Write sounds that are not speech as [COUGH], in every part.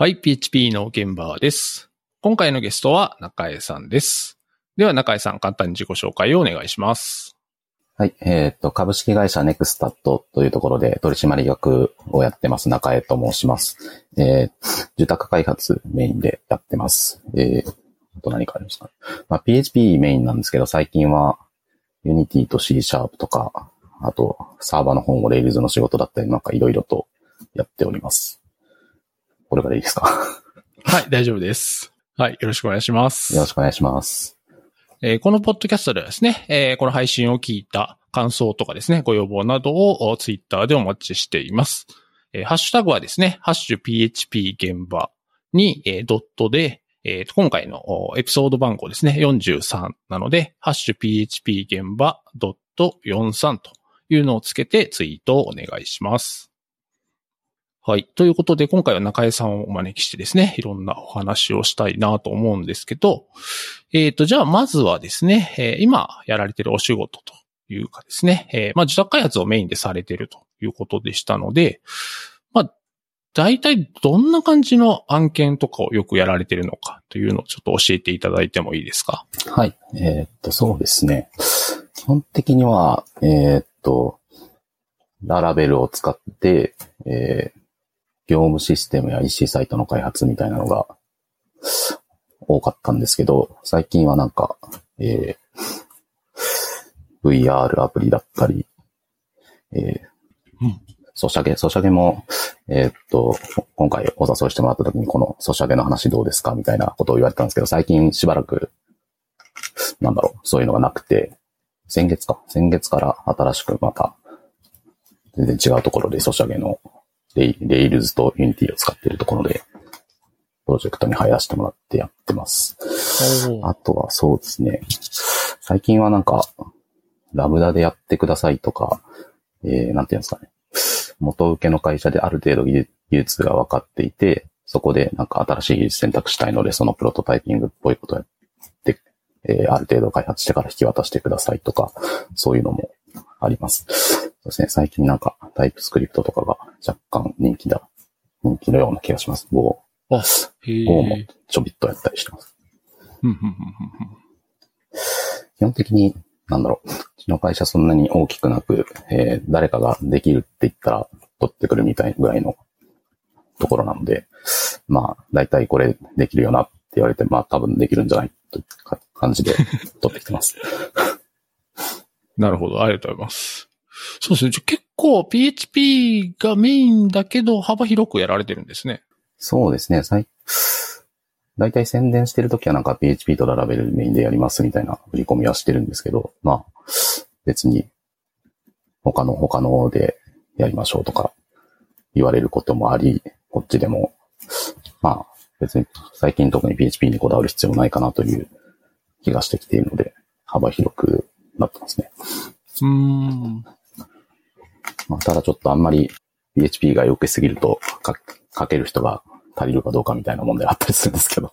はい、PHP の現場です。今回のゲストは中江さんです。では中江さん、簡単に自己紹介をお願いします。はい。えっ、と、株式会社ネクスタットというところで取締役をやってます中江と申します。えー、受託開発メインでやってます。えー、あと何かありますか？まあ、PHP メインなんですけど、最近は Unity と C シャープとか、あとサーバーの本を Rails の仕事だったりなんかいろいろとやっております。これからいいですかはい、大丈夫です。はい、よろしくお願いします。よろしくお願いします。えーこのポッドキャストではですね、えーこの配信を聞いた感想とかですね、ご要望などをツイッターでお待ちしています。えーハッシュタグはですね、ハッシュ PHP 現場に、えードットで、えー今回のおエピソード番号ですね、43なので、ハッシュ PHP 現場ドット43というのをつけてツイートをお願いします。はい。ということで、今回は中江さんをお招きしてですね、いろんなお話をしたいなと思うんですけど、えっ、と、じゃあ、まずはですね、え今やられてるお仕事というかですね、えまあ、自宅開発をメインでされてるということでしたので、まあ、大体どんな感じの案件とかをよくやられてるのかというのをちょっと教えていただいてもいいですか？はい。えーっと、そうですね。基本的には、えーっと、ララベルを使って、えー業務システムや EC サイトの開発みたいなのが多かったんですけど、最近はなんか、えー VR アプリだったり、えーうんソシャゲ、ソシャゲも、えーっと、今回お誘いしてもらった時にこのソシャゲの話どうですかみたいなことを言われたんですけど、最近しばらくなんだろう、そういうのがなくて、先月か。先月から新しくまた、全然違うところでソシャゲの Rails と Unity を使っているところで、プロジェクトに入らせてもらってやってます。あとはそうですね。最近はなんか、 Lambda でやってくださいとか、えー、なんていうんですかね。元請けの会社である程度技術技術が分かっていて、そこでなんか新しい技術選択したいので、そのプロトタイピングっぽいことをやって、えーある程度開発してから引き渡してくださいとか、そういうのもあります。そうですね。最近なんかタイプスクリプトとかが若干人気だ、人気のような気がします。Go、あ、へえ。Go もちょびっとやったりしてます。基本的に、なんだろう、うちの会社そんなに大きくなく、えー誰かができるって言ったら取ってくるみたいぐらいのところなので、まあ、だいたいこれできるよなって言われて、まあ多分できるんじゃないというか感じで取ってきてます。[LAUGHS] なるほど。ありがとうございます。そうですね。じゃあ結構 PHP がメインだけど幅広くやられてるんですね。そうですね、最、だいたい宣伝してるときはなんか PHP とララベルメインでやりますみたいな振り込みはしてるんですけど、まあ、別に他の他のでやりましょうとか言われることもあり、こっちでも、まあ、別に最近特に PHP にこだわる必要ないかなという気がしてきているので、幅広くなってますね。うーん。まあ、ただちょっとあんまり PHP が良けすぎるとか書ける人が足りるかどうかみたいな問題があったりするんですけど。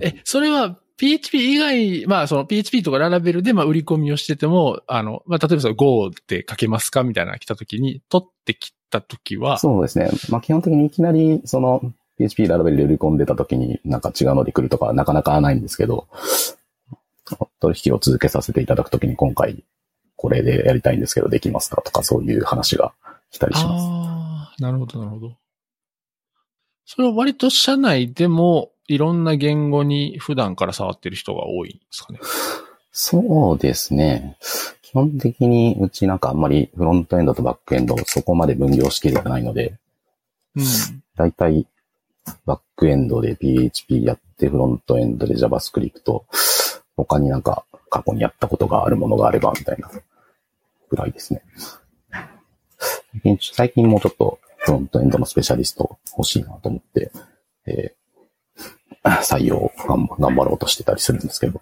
え、それは PHP 以外、まあその PHP とかララベルでまあ売り込みをしてても、あの、まあ例えばその Go で書けますかみたいなのが来た時に、取ってきた時は、そうですね。まあ基本的にいきなりその PHP ララベルで売り込んでた時になんか違うので来るとかはなかなかないんですけど、取引を続けさせていただくときに今回これでやりたいんですけどできますかとかそういう話が来たりします。ああ、なるほど、なるほど。それは割と社内でもいろんな言語に普段から触ってる人が多いんですかね？そうですね。基本的にうちなんかあんまりフロントエンドとバックエンドをそこまで分業しきれてないので、うん。だいたいバックエンドで PHP やって、フロントエンドで JavaScript、他になんか過去にやったことがあるものがあればみたいなぐらいですね。最近もうちょっとフロントエンドのスペシャリスト欲しいなと思って、えー採用を頑張頑張ろうとしてたりするんですけど、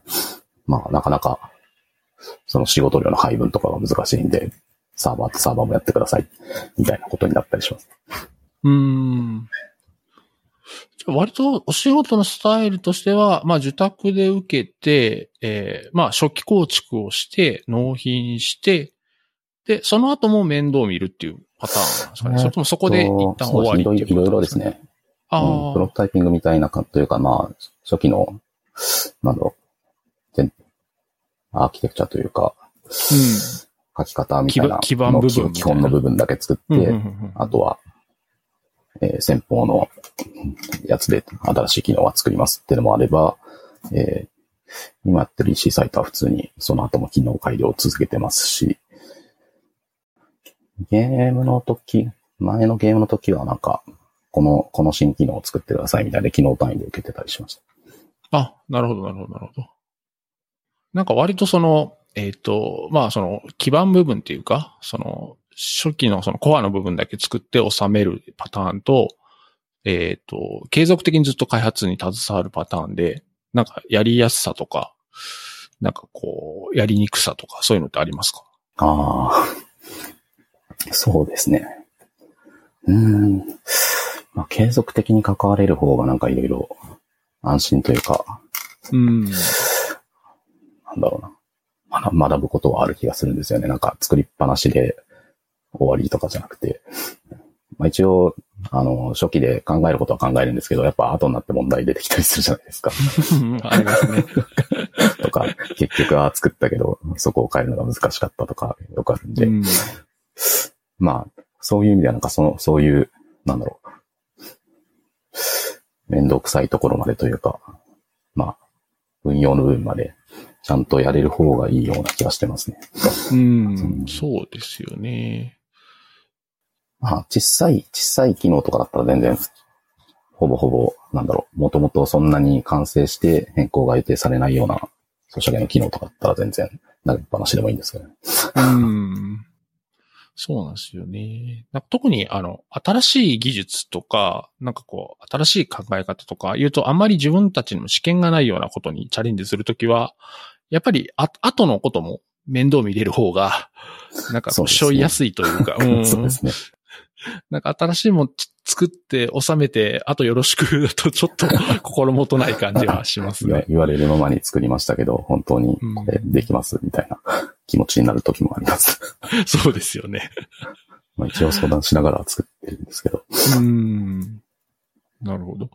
まあなかなかその仕事量の配分とかが難しいんで、サーバーとサーバーもやってください、みたいなことになったりします。うーん。割とお仕事のスタイルとしては、まあ受託で受けて、えーまあ初期構築をして、納品して、で、その後も面倒を見るっていうパターンなんですかね。それともそこで一旦終わりそうですねいろいろですね。ね。あうん、プロあ、トタイピングみたいなかというか、まあ、初期の、なんだろう、全アーキテクチャというか、書き方みたいな基盤基盤部分基本の部分だけ作って、うん。うんうんうんあとは、えー先方のやつで新しい機能は作りますっていうのもあれば、えー今やってる EC サイトは普通にその後も機能改良を続けてますし、ゲームの時、前のゲームの時はなんか、この、この新機能を作ってくださいみたいで機能単位で受けてたりしました。あ、なるほど、なるほど、なるほど。なんか割とその、えっ、と、まあその基盤部分っていうか、その初期のそのコアの部分だけ作って収めるパターンと、えっ、と、継続的にずっと開発に携わるパターンで、なんかやりやすさとか、なんかこう、やりにくさとか、そういうのってありますか？ああ、そうですね。うーん。まあ、継続的に関われる方がなんかいろいろ安心というか、うん。なんだろうな。学学ぶことはある気がするんですよね。なんか作りっぱなしで終わりとかじゃなくて。まあ一応、あの、初期で考えることは考えるんですけど、やっぱ後になって問題出てきたりするじゃないですか。[LAUGHS] ありますね。[LAUGHS] とか、結局は作ったけど、そこを変えるのが難しかったとか、よくあるんで。うんまあ、そういう意味ではなんかその、そういう、なんだろう。面倒くさいところまでというか、まあ、運用の部分まで、ちゃんとやれる方がいいような気がしてますね。うん、そうですよね。まあ、小さい、小さい機能とかだったら全然、ほぼほぼ、なんだろう、もともとそんなに完成して変更が予定されないような、ソシャゲの機能とかだったら全然、投げっぱなしでもいいんですけどね。うん。そうなんですよね。なんか特に、あの、新しい技術とか、なんかこう、新しい考え方とか言うと、あんまり自分たちの試験がないようなことにチャレンジするときは、やっぱり、あ、後のことも面倒見れる方が、[LAUGHS] なんかしょいやすいというか、[LAUGHS] うん。そうですね。なんか新しいもんち作って収めて、あとよろしくだ [LAUGHS] とちょっと心もとない感じはしますね。言われるままに作りましたけど、本当にこれできますみたいな気持ちになる時もあります。そうですよね。まあ一応相談しながら作ってるんですけど。うん。なるほど。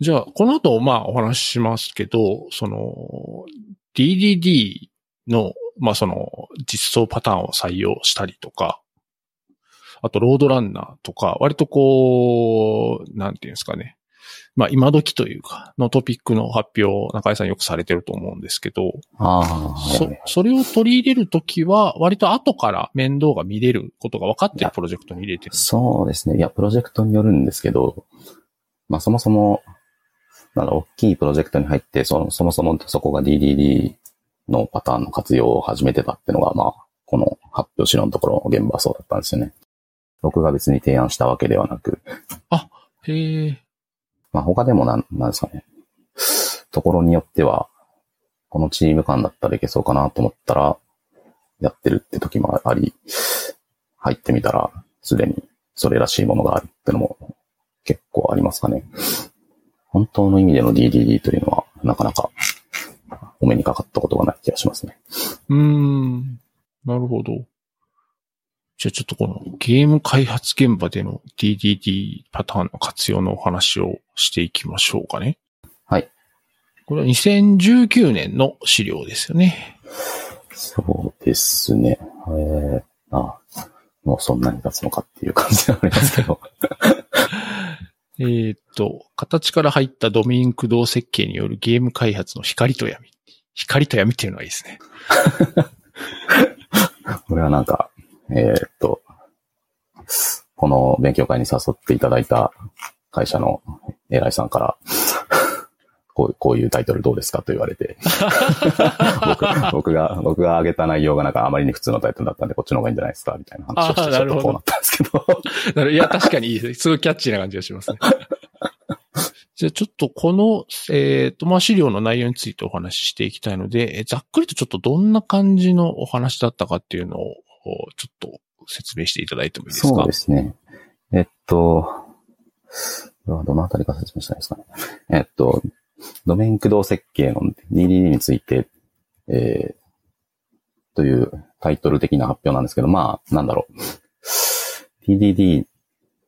じゃあ、この後、まあ、お話ししますけど、その、DDD の、まあ、その、実装パターンを採用したりとか、あと、ロードランナーとか、割とこう、なんていうんですかね。まあ、今時というか、のトピックの発表を中井さんよくされてると思うんですけど、あそ、それを取り入れるときは、割と後から面倒が見れることが分かってるプロジェクトに入れてる。そうですね。いや、プロジェクトによるんですけど、まあそもそも、なんだ、大きいプロジェクトに入って、そのそもそもそこが DDD のパターンの活用を始めてたっていうのが、まあ、この発表資料のところの現場はそうだったんですよね。僕が別に提案したわけではなく、へえ。まあ他でもなん、なんですかね。ところによっては、このチーム間だったらいけそうかなと思ったら、やってるって時もあり、入ってみたら、すでにそれらしいものがあるってのも結構ありますかね。本当の意味での DDD というのは、なかなかお目にかかったことがない気がしますね。うーん。なるほど。じゃあちょっとこのゲーム開発現場での DDD パターンの活用のお話をしていきましょうかね。はい。これは2019年の資料ですよね。そうですね。えー、あもうそんなに経つのかっていう感じでありますけど。えーっと、形から入ったドメイン駆動設計によるゲーム開発の光と闇。光と闇っていうのはいいですね。[LAUGHS] これはなんか、えーっと、この勉強会に誘っていただいた会社の偉いさんから、こうこういうタイトルどうですかと言われて僕、[LAUGHS] 僕が、僕が挙げた内容がなんかあまりに普通のタイトルだったんで、こっちの方がいいんじゃないですかみたいな話をして、ちょっとこうなったんですけど。なるいや、確かにいいですね。すごいキャッチーな感じがしますね。[LAUGHS] じゃあちょっとこの、えっ、と、まあ、資料の内容についてお話ししていきたいので、えざっくりとちょっとどんな感じのお話だったかっていうのを、ちょっと説明していただいてもいいですか？そうですね。えっと、どのあたりから説明したいですかね。えっと、ドメイン駆動設計の DDD について、えー、というタイトル的な発表なんですけど、まあ、なんだろう。TDD っ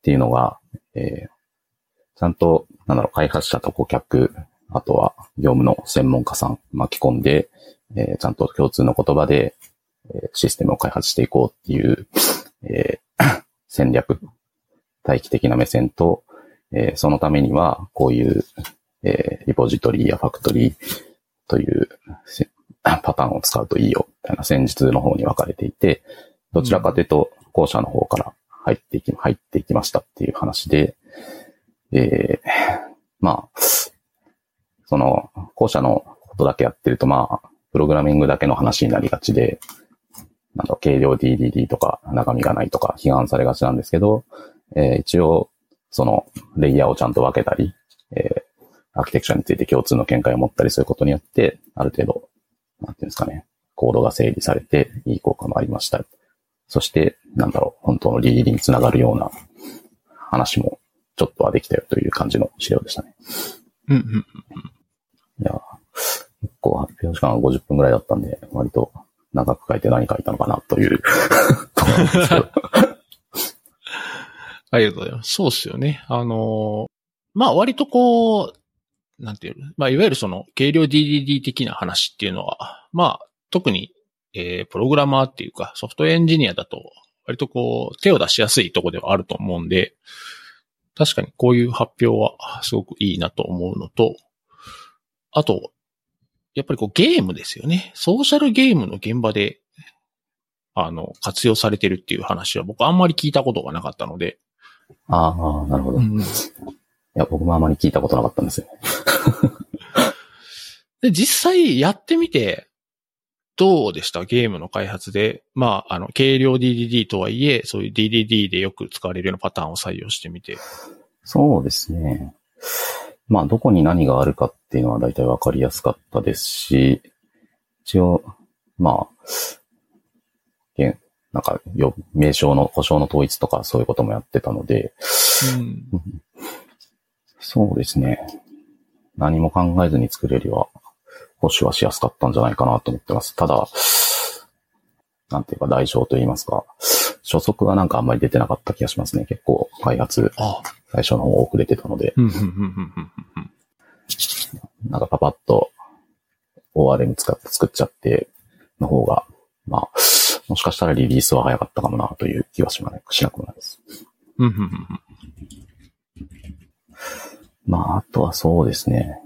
ていうのが、えー、ちゃんと、なんだろう、開発者と顧客、あとは業務の専門家さん巻き込んで、えー、ちゃんと共通の言葉で、え、システムを開発していこうっていう、えー、戦略、待機的な目線と、えー、そのためには、こういう、えー、リポジトリやファクトリーという [COUGHS] パターンを使うといいよ、みたいな戦術の方に分かれていて、どちらかというと、後者の方から入っていき、入っていきましたっていう話で、えー、まあ、その、後者のことだけやってると、まあ、プログラミングだけの話になりがちで、なんだ、軽量 DDD とか中身がないとか批判されがちなんですけど、えー、一応、その、レイヤーをちゃんと分けたり、えー、アーキテクチャについて共通の見解を持ったりすることによって、ある程度、なんていうんですかね、コードが整理されて、いい効果もありました。そして、なんだろう、本当の DDD につながるような話もちょっとはできたよという感じの資料でしたね。うんうんうん。いや、結構発表時間は50分くらいだったんで、割と長く書いて何書いたのかなという [LAUGHS] ありがとうございます。そうっすよね。あのー、まあ割とこう、なんていうまあいわゆるその軽量 DDD 的な話っていうのは、まあ特に、えー、プログラマーっていうかソフトエンジニアだと割とこう手を出しやすいとこではあると思うんで、確かにこういう発表はすごくいいなと思うのと、あと、やっぱりこうゲームですよね。ソーシャルゲームの現場で、あの、活用されてるっていう話は僕あんまり聞いたことがなかったので。ああ、なるほど。うん、いや、僕もあまり聞いたことなかったんですよ。[LAUGHS] で、実際やってみて、どうでした？ゲームの開発で。まあ、あの、軽量 DDD とはいえ、そういう DDD でよく使われるようなパターンを採用してみて。そうですね。まあ、どこに何があるかっていうのは大体わかりやすかったですし、一応、まあ、なんか、名称の故障の統一とかそういうこともやってたので、うん、[LAUGHS] そうですね。何も考えずに作れるよ保守はしやすかったんじゃないかなと思ってます。ただ、なんていうか代償と言いますか、初速はなんかあんまり出てなかった気がしますね。結構開発、最初の方遅れてたので。なんかパパッと ORM 使って作っちゃっての方が、まあ、もしかしたらリリースは早かったかもなという気はしなくもないです。まあ、あとはそうですね。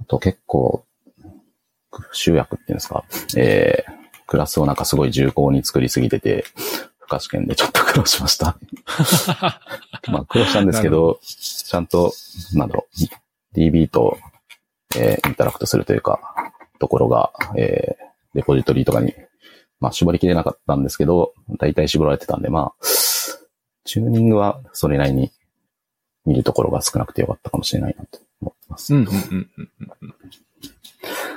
あと結構集約っていうんですか、えー、クラスをなんかすごい重厚に作りすぎてて、不可試験でちょっと苦労しました。まあ苦労したんですけど、ちゃんと、なんだろう、DB と、えー、インタラクトするというか、ところが、えー、レポジトリとかに、まあ絞りきれなかったんですけど、大体絞られてたんで、まあ、チューニングはそれなりに見るところが少なくてよかったかもしれないなと思ってます。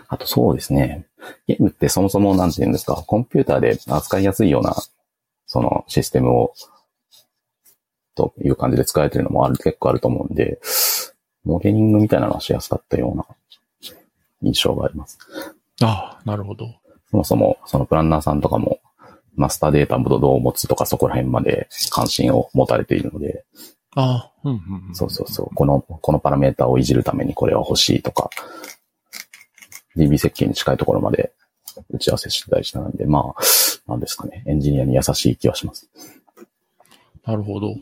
あとそうですね。ゲームってそもそもなんて言うんですか、コンピューターで扱いやすいような、そのシステムを、という感じで使えてるのもある、結構あると思うんで、モデリングみたいなのはしやすかったような印象があります。ああ、なるほど。そもそも、そのプランナーさんとかも、マスターデータもどう持つとかそこら辺まで関心を持たれているので、ああ、うんうんうん、そうそうそう。この、このパラメータをいじるためにこれは欲しいとか、DB 設計に近いところまで打ち合わせしてたりしたので、まあ、なんですかね。エンジニアに優しい気はします。なるほど。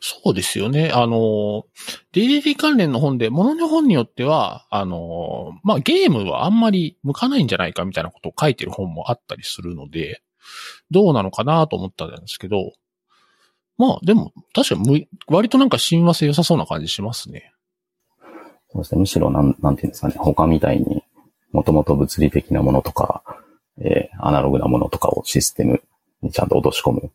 そうですよね。あの、DDD 関連の本で、ものの本によっては、あの、まあ、ゲームはあんまり向かないんじゃないかみたいなことを書いてる本もあったりするので、どうなのかなと思ったんですけど、まあ、でも、確かに、割となんか親和性良さそうな感じしますね。そうですね。むしろ、なん、なんていうんですかね。他みたいに、もともと物理的なものとか、えー、アナログなものとかをシステムにちゃんと落とし込む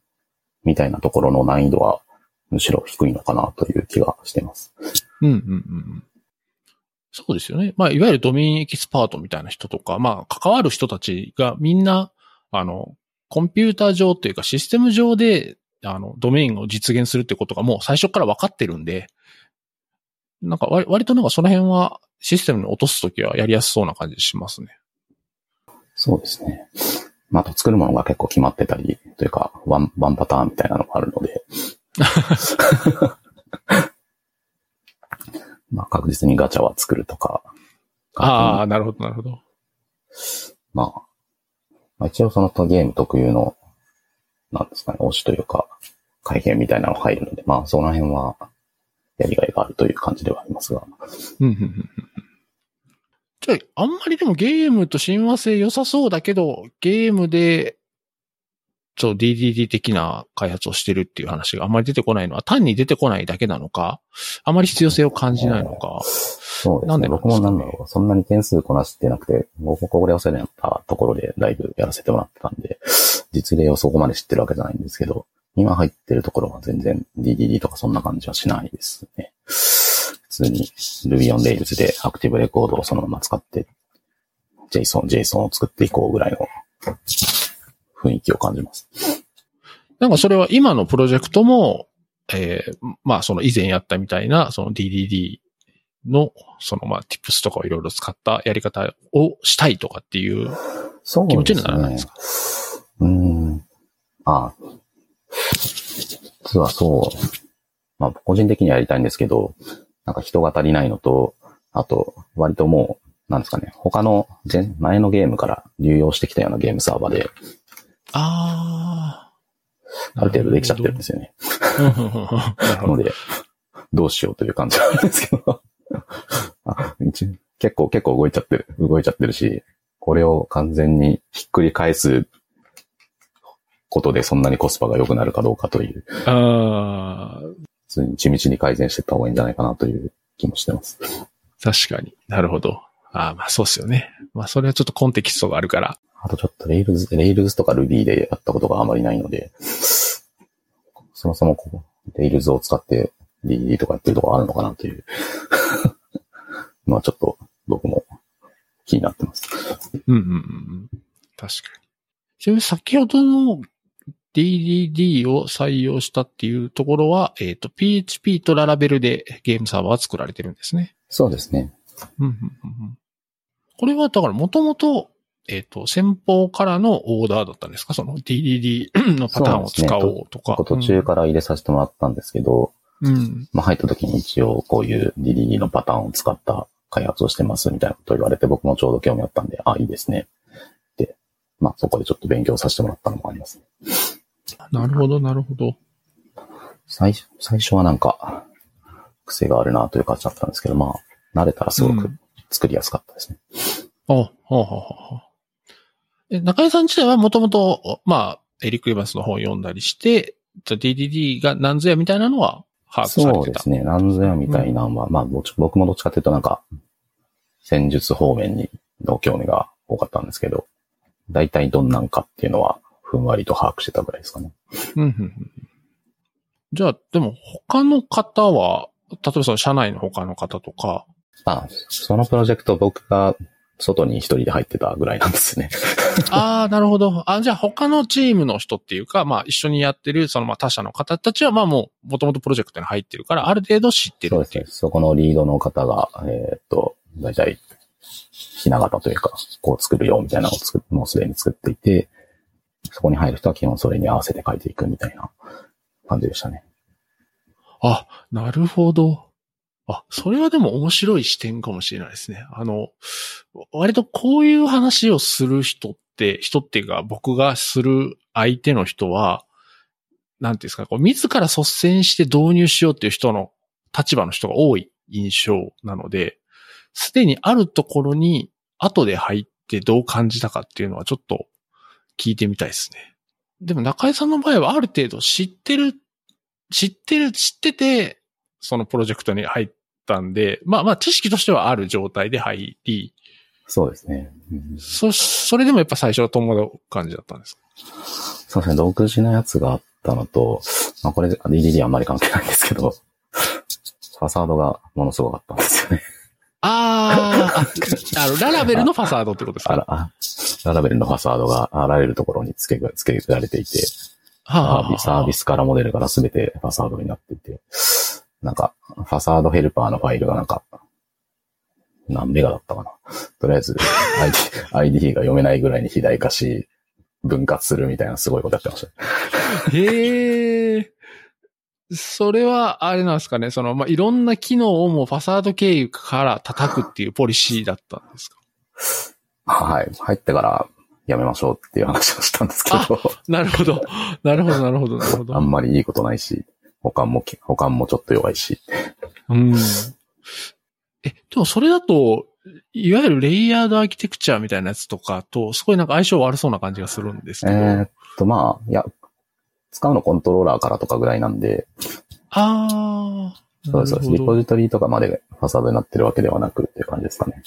みたいなところの難易度はむしろ低いのかなという気がしています。うんうんうん。そうですよね。まあ、いわゆるドメインエキスパートみたいな人とか、まあ、関わる人たちがみんな、あの、コンピューター上というかシステム上で、あの、ドメインを実現するってことがもう最初から分かってるんで、なんか割割となんかその辺はシステムに落とすときはやりやすそうな感じしますね。そうですね。まあ、あと作るものが結構決まってたり、というか、ワン、ワンパターンみたいなのがあるので、[LAUGHS] まあ、確実にガチャは作るとか。ああ、なるほど、なるほど。まあ、まあ、一応そのゲーム特有の、なんですかね、推しというか、改変みたいなのが入るので、まあ、その辺は、やりがいがあるという感じではありますが。うんうんうんうんじゃあ、あんまりでもゲームと親和性良さそうだけど、ゲームで、そう DDD 的な開発をしてるっていう話があんまり出てこないのは単に出てこないだけなのか、あまり必要性を感じないのか。そうですね。なんで僕もなんだろう。そんなに点数こなしてなくて、僕ここでお世話になったところでライブやらせてもらってたんで、実例をそこまで知ってるわけじゃないんですけど、今入ってるところは全然 DDD とかそんな感じはしないですね。普通に Ruby on Rails でアクティブレコードをそのまま使って JSON、JSON を作っていこうぐらいの雰囲気を感じます。なんかそれは今のプロジェクトも、えーまあその以前やったみたいな、その DDD の、そのまあ tips とかをいろいろ使ったやり方をしたいとかっていう気持ちにですねならないです。か？うーん。ああ。実はそう。まあ、個人的にはやりたいんですけど、なんか人が足りないのと、あと、割ともう、なんですかね、他の前、前のゲームから流用してきたようなゲームサーバーで、ああ。ある程度できちゃってるんですよね。ので、どうしようという感じなんですけど。[LAUGHS] あ一結構、結構動いちゃってる、動いちゃってるし、これを完全にひっくり返すことでそんなにコスパが良くなるかどうかという、ああ、地道に改善していった方がいいんじゃないかなという気もしてます。確かになるほど。ああ、まあそうっすよね。まあそれはちょっとコンテキストがあるから。あとちょっと Rails、Rails とか Ruby でやったことがあまりないので、そもそもこう、Rails を使って DD とかやってるところあるのかなという。[LAUGHS] まあちょっと僕も気になってます。うんうんうんうん。確かに。ちなみに先ほどの DDD を採用したっていうところは、えっ、と、PHP とララベルでゲームサーバーは作られてるんですね。そうですね。うんうんうんうんこれはだからもともと、えっ、と、先方からのオーダーだったんですか？その DDD のパターンを使おうとか。途中から入れさせてもらったんですけど、うん。まあ入った時に一応こういう DDD のパターンを使った開発をしてますみたいなことを言われて僕もちょうど興味あったんで、あ、いいですね。で、まあそこでちょっと勉強させてもらったのもありますね。なるほど、なるほど。最初、最初はなんか、癖があるなという感じだったんですけど、まあ、慣れたらすごくうん作りやすかったですね。あ、はあ、はあ、はあ。え、中井さん自体はもともと、まあ、エリック・エヴァンスの本を読んだりして、じゃあ DDD が何ぞやみたいなのは把握されてた？そうですね。なんぞやみたいなのは、まあぼち僕もどっちかというとなんか、戦術方面にの興味が多かったんですけど、大体どんなんかっていうのは、ふんわりと把握してたぐらいですかね。うんじゃあ、でも他の方は、例えばその社内の他の方とか、あ、そのプロジェクト僕が外に一人で入ってたぐらいなんですね。[LAUGHS] ああ、なるほど。あじゃあ他のチームの人っていうか、まあ一緒にやってる、そのまあ他社の方たちはまあもう、もともとプロジェクトに入ってるから、ある程度知ってる。そうですね。そこのリードの方が、えーっと、大体、ひな形というか、こう作るよみたいなのを作っもうすでに作っていて、そこに入る人は基本それに合わせて書いていくみたいな感じでしたね。あ、なるほど。あ、それはでも面白い視点かもしれないですね。あの、割とこういう話をする人って、人っていうか僕がする相手の人は、なんていうんですか、こう自ら率先して導入しようっていう人の立場の人が多い印象なので、すでにあるところに後で入ってどう感じたかっていうのはちょっと聞いてみたいですね。でも中井さんの場合はある程度知ってる知ってる、知ってて、そのプロジェクトに入ったんで、まあまあ知識としてはある状態で入り、そうですね。うんそ、それでもやっぱ最初は戸惑う感じだったんですか？そうですね。独自のやつがあったのと、まあこれ DDD はあんまり関係ないんですけど、ファサードがものすごかったんですよね。あーあ、あの、ララベルのファサードってことですか？あら、あララベルのファサードがあらゆるところに付け、付けられていて、サービス、サービス。スからモデルからすべてファサードになっていて、なんか、ファサードヘルパーのファイルがなんか、何メガだったかな。とりあえず ID, ID [LAUGHS] が読めないぐらいに肥大化し、分割するみたいなすごいことやってました。へえ。それは、あれなんですかね、その、まあ、いろんな機能をもうファサード経由から叩くっていうポリシーだったんですか？はい。入ってからやめましょうっていう話をしたんですけど、なるほど。なるほど、なるほど、なるほど。あんまりいいことないし、保管もき、保管もちょっと弱いし。うん。え、でもそれだと、いわゆるレイヤードアーキテクチャみたいなやつとかと、すごいなんか相性悪そうな感じがするんですえけど。ーっと、まあ、いや、使うのコントローラーからとかぐらいなんで、ああ。そうです、そうです。リポジトリとかまでファサードになってるわけではなくっていう感じですかね。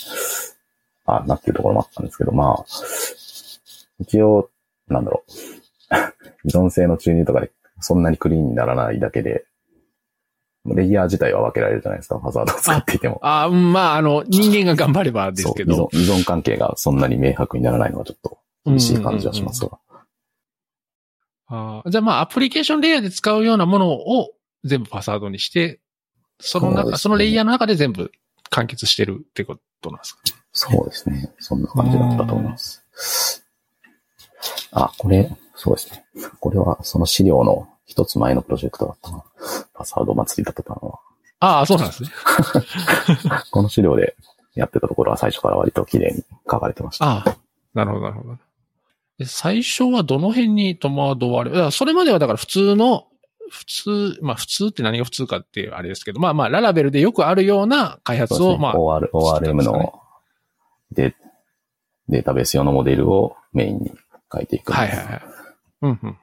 あ、なってるところもあったんですけど、まあ、一応、なんだろう。[LAUGHS] 依存性の注入とかでそんなにクリーンにならないだけで、レイヤー自体は分けられるじゃないですか、ファサードを使っていても。ああ、うんまあ、あの、人間が頑張ればですけど。依存依存関係がそんなに明白にならないのはちょっと厳しい感じはしますが。あーじゃあまあ、アプリケーションレイヤーで使うようなものを全部ファサードにして、その中、そねそのレイヤーの中で全部完結してるってことなんですかそうですね。そんな感じだったと思います。あ、これ、そうですね。これはその資料の一つ前のプロジェクトだったな。パスワード祭りだったのは。ああ、そうなんですね。[LAUGHS] この資料でやってたところは最初から割と綺麗に書かれてました。ああ、なるほど、なるほど。で最初はどの辺に戸惑われ、それまではだから普通の、普通、まあ普通って何が普通かっていうあれですけど、まあまあララベルでよくあるような開発を、ね。まあ、OR、ORM のデデータベース用のモデルをメインに書いていく。はいはいはい。うんうんうん。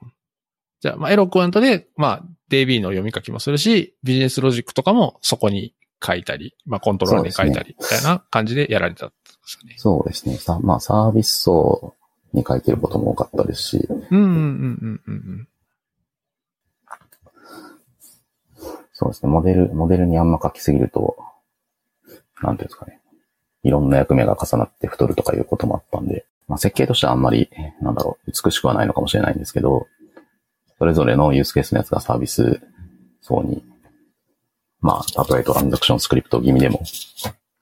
じゃあ、まあ、エロクエントで、まあ、DB の読み書きもするし、ビジネスロジックとかもそこに書いたり、まあ、コントローラーに書いたり、みたいな感じでやられたんですかね。そうですね。さまあサービス層に書いてることも多かったですし、うんうんうんうんうんそうですね。モデル、モデルにあんま書きすぎると、なんていうんですかね。いろんな役目が重なって太るとかいうこともあったんで、まあ、設計としてはあんまり、なんだろう、美しくはないのかもしれないんですけど、それぞれのユースケースのやつがサービス層に、まあ、たとえトランザクションスクリプト気味でも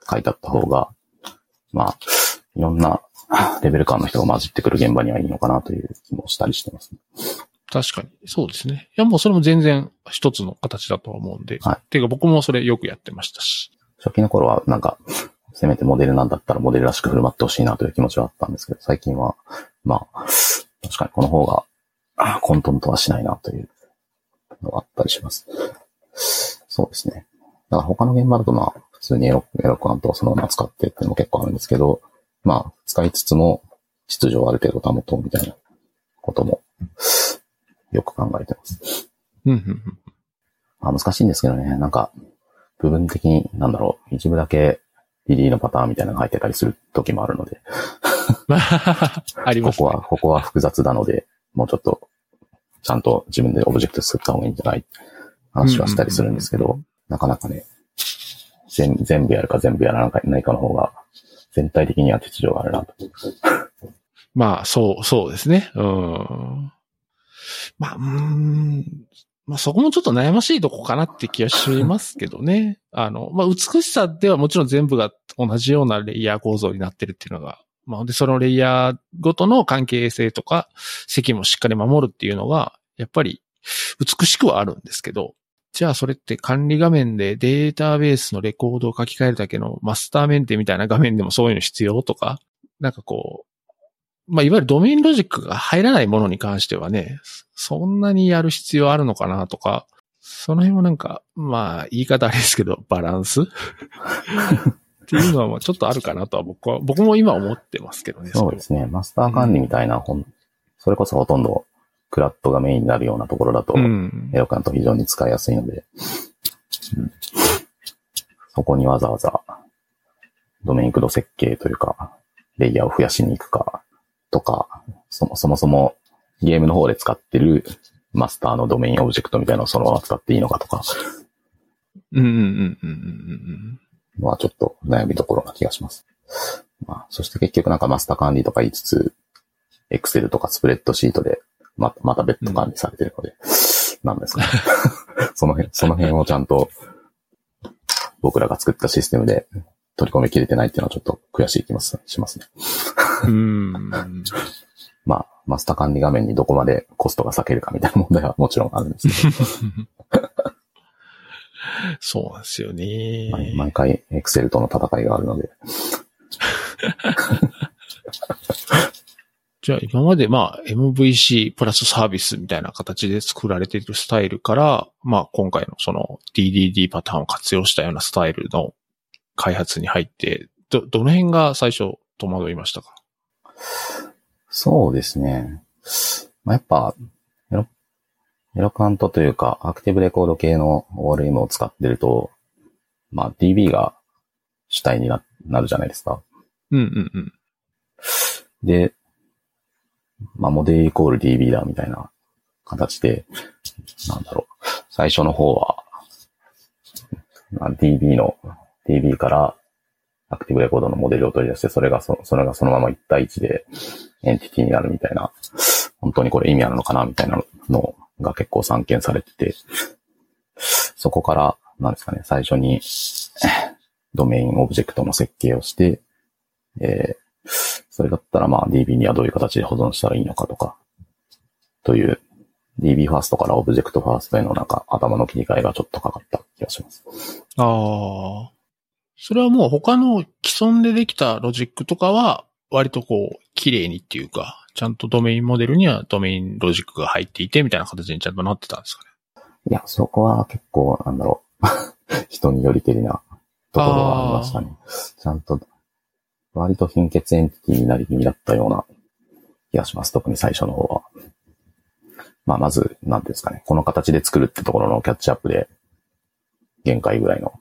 書いてあった方が、まあ、いろんなレベル感の人が混じってくる現場にはいいのかなという気もしたりしてます、ね。確かに。そうですね。いや、もうそれも全然一つの形だとは思うんで。はいていうか僕もそれよくやってましたし。初期の頃はなんか、せめてモデルなんだったらモデルらしく振る舞ってほしいなという気持ちはあったんですけど、最近は、まあ、確かにこの方があ混沌とはしないなというのがあったりします。そうですね。だから他の現場だとまあ、普通にエロエロクアントをそのまま使ってっていうのも結構あるんですけど、まあ、使いつつも秩序をある程度保とうみたいなこともよく考えてます。うんうんうん。まあ、難しいんですけどね。なんか、部分的に、なんだろう、一部だけリリーのパターンみたいなのが入ってたりする時もあるので、まあ、ありますね。ここは、ここは複雑なので、もうちょっと、ちゃんと自分でオブジェクト作った方がいいんじゃない話はしたりするんですけどうんうんうん、なかなかね、全全部やるか全部やらないかの方が、全体的には秩序があるなと。まあ、そう、そうですね。うん。まあ、うーん。まあ、そこもちょっと悩ましいとこかなって気がしますけどね。[LAUGHS] あの、まあ、美しさではもちろん全部が同じようなレイヤー構造になってるっていうのが、まあ、で、そのレイヤーごとの関係性とか、責務をしっかり守るっていうのが、やっぱり美しくはあるんですけど、じゃあそれって管理画面でデータベースのレコードを書き換えるだけのマスターメンテみたいな画面でもそういうの必要とか、なんかこう、まあ、いわゆるドメインロジックが入らないものに関してはね、そんなにやる必要あるのかなとか、その辺はなんか、まあ、言い方あれですけど、バランス？っていうのはまあちょっとあるかなとは僕は、僕も今思ってますけどね。そうですね。マスター管理みたいな本、それこそほとんどクラッドがメインになるようなところだと、うんエ。ロカント非常に使いやすいので、うんそこにわざわざドメイン駆動設計というか、レイヤーを増やしに行くかとか、そもそもそもゲームの方で使ってるマスターのドメインオブジェクトみたいなのをそのまま使っていいのかとか、うんうんうんうんうんのはちょっと悩みどころな気がします。まあ、そして結局なんかマスター管理とか言いつつ、Excel とかスプレッドシートでままた別途管理されてるので、なんですかね。[LAUGHS] その辺、その辺をちゃんと僕らが作ったシステムで取り込みきれてないっていうのはちょっと悔しい気もしますね。まあ、マスター管理画面にどこまでコストが避けるかみたいな問題はもちろんあるんですけど、[LAUGHS] そうなんですよね。毎毎回 Excel との戦いがあるので、[LAUGHS] じゃあ今までまあ MVC プラスサービスみたいな形で作られているスタイルから、まあ今回のその DDD パターンを活用したようなスタイルの開発に入って、ど、どの辺が最初戸惑いましたか？そうですね。まあ、やっぱ、エロ、エロカントというか、アクティブレコード系の ORM を使ってると、まあ、DB が主体にななるじゃないですか。うんうんうん。で、まあ、モデルイコール DB だみたいな形で、なんだろう。最初の方は、まあ、DB の、DB からアクティブレコードのモデルを取り出して、それがそ、それがそのまま1対1でエンティティになるみたいな、本当にこれ意味あるのかなみたいなのが結構散見されてて、そこから、なんですかね、最初に [LAUGHS] ドメインオブジェクトの設計をして、えーそれだったらまあ DB にはどういう形で保存したらいいのかとか、という DB ファーストからオブジェクトファーストへのなんか頭の切り替えがちょっとかかった気がします。ああ。それはもう他の既存でできたロジックとかは、割とこう、綺麗にっていうか、ちゃんとドメインモデルにはドメインロジックが入っていて、みたいな形にちゃんとなってたんですかね。いや、そこは結構、なんだろう、[LAUGHS] 人によりけりなところがありましたね。ちゃんと、割と貧血エンティティになり気味だったような気がします。特に最初の方は。まあ、まず、なんていうんですかね。この形で作るってところのキャッチアップで、限界ぐらいの。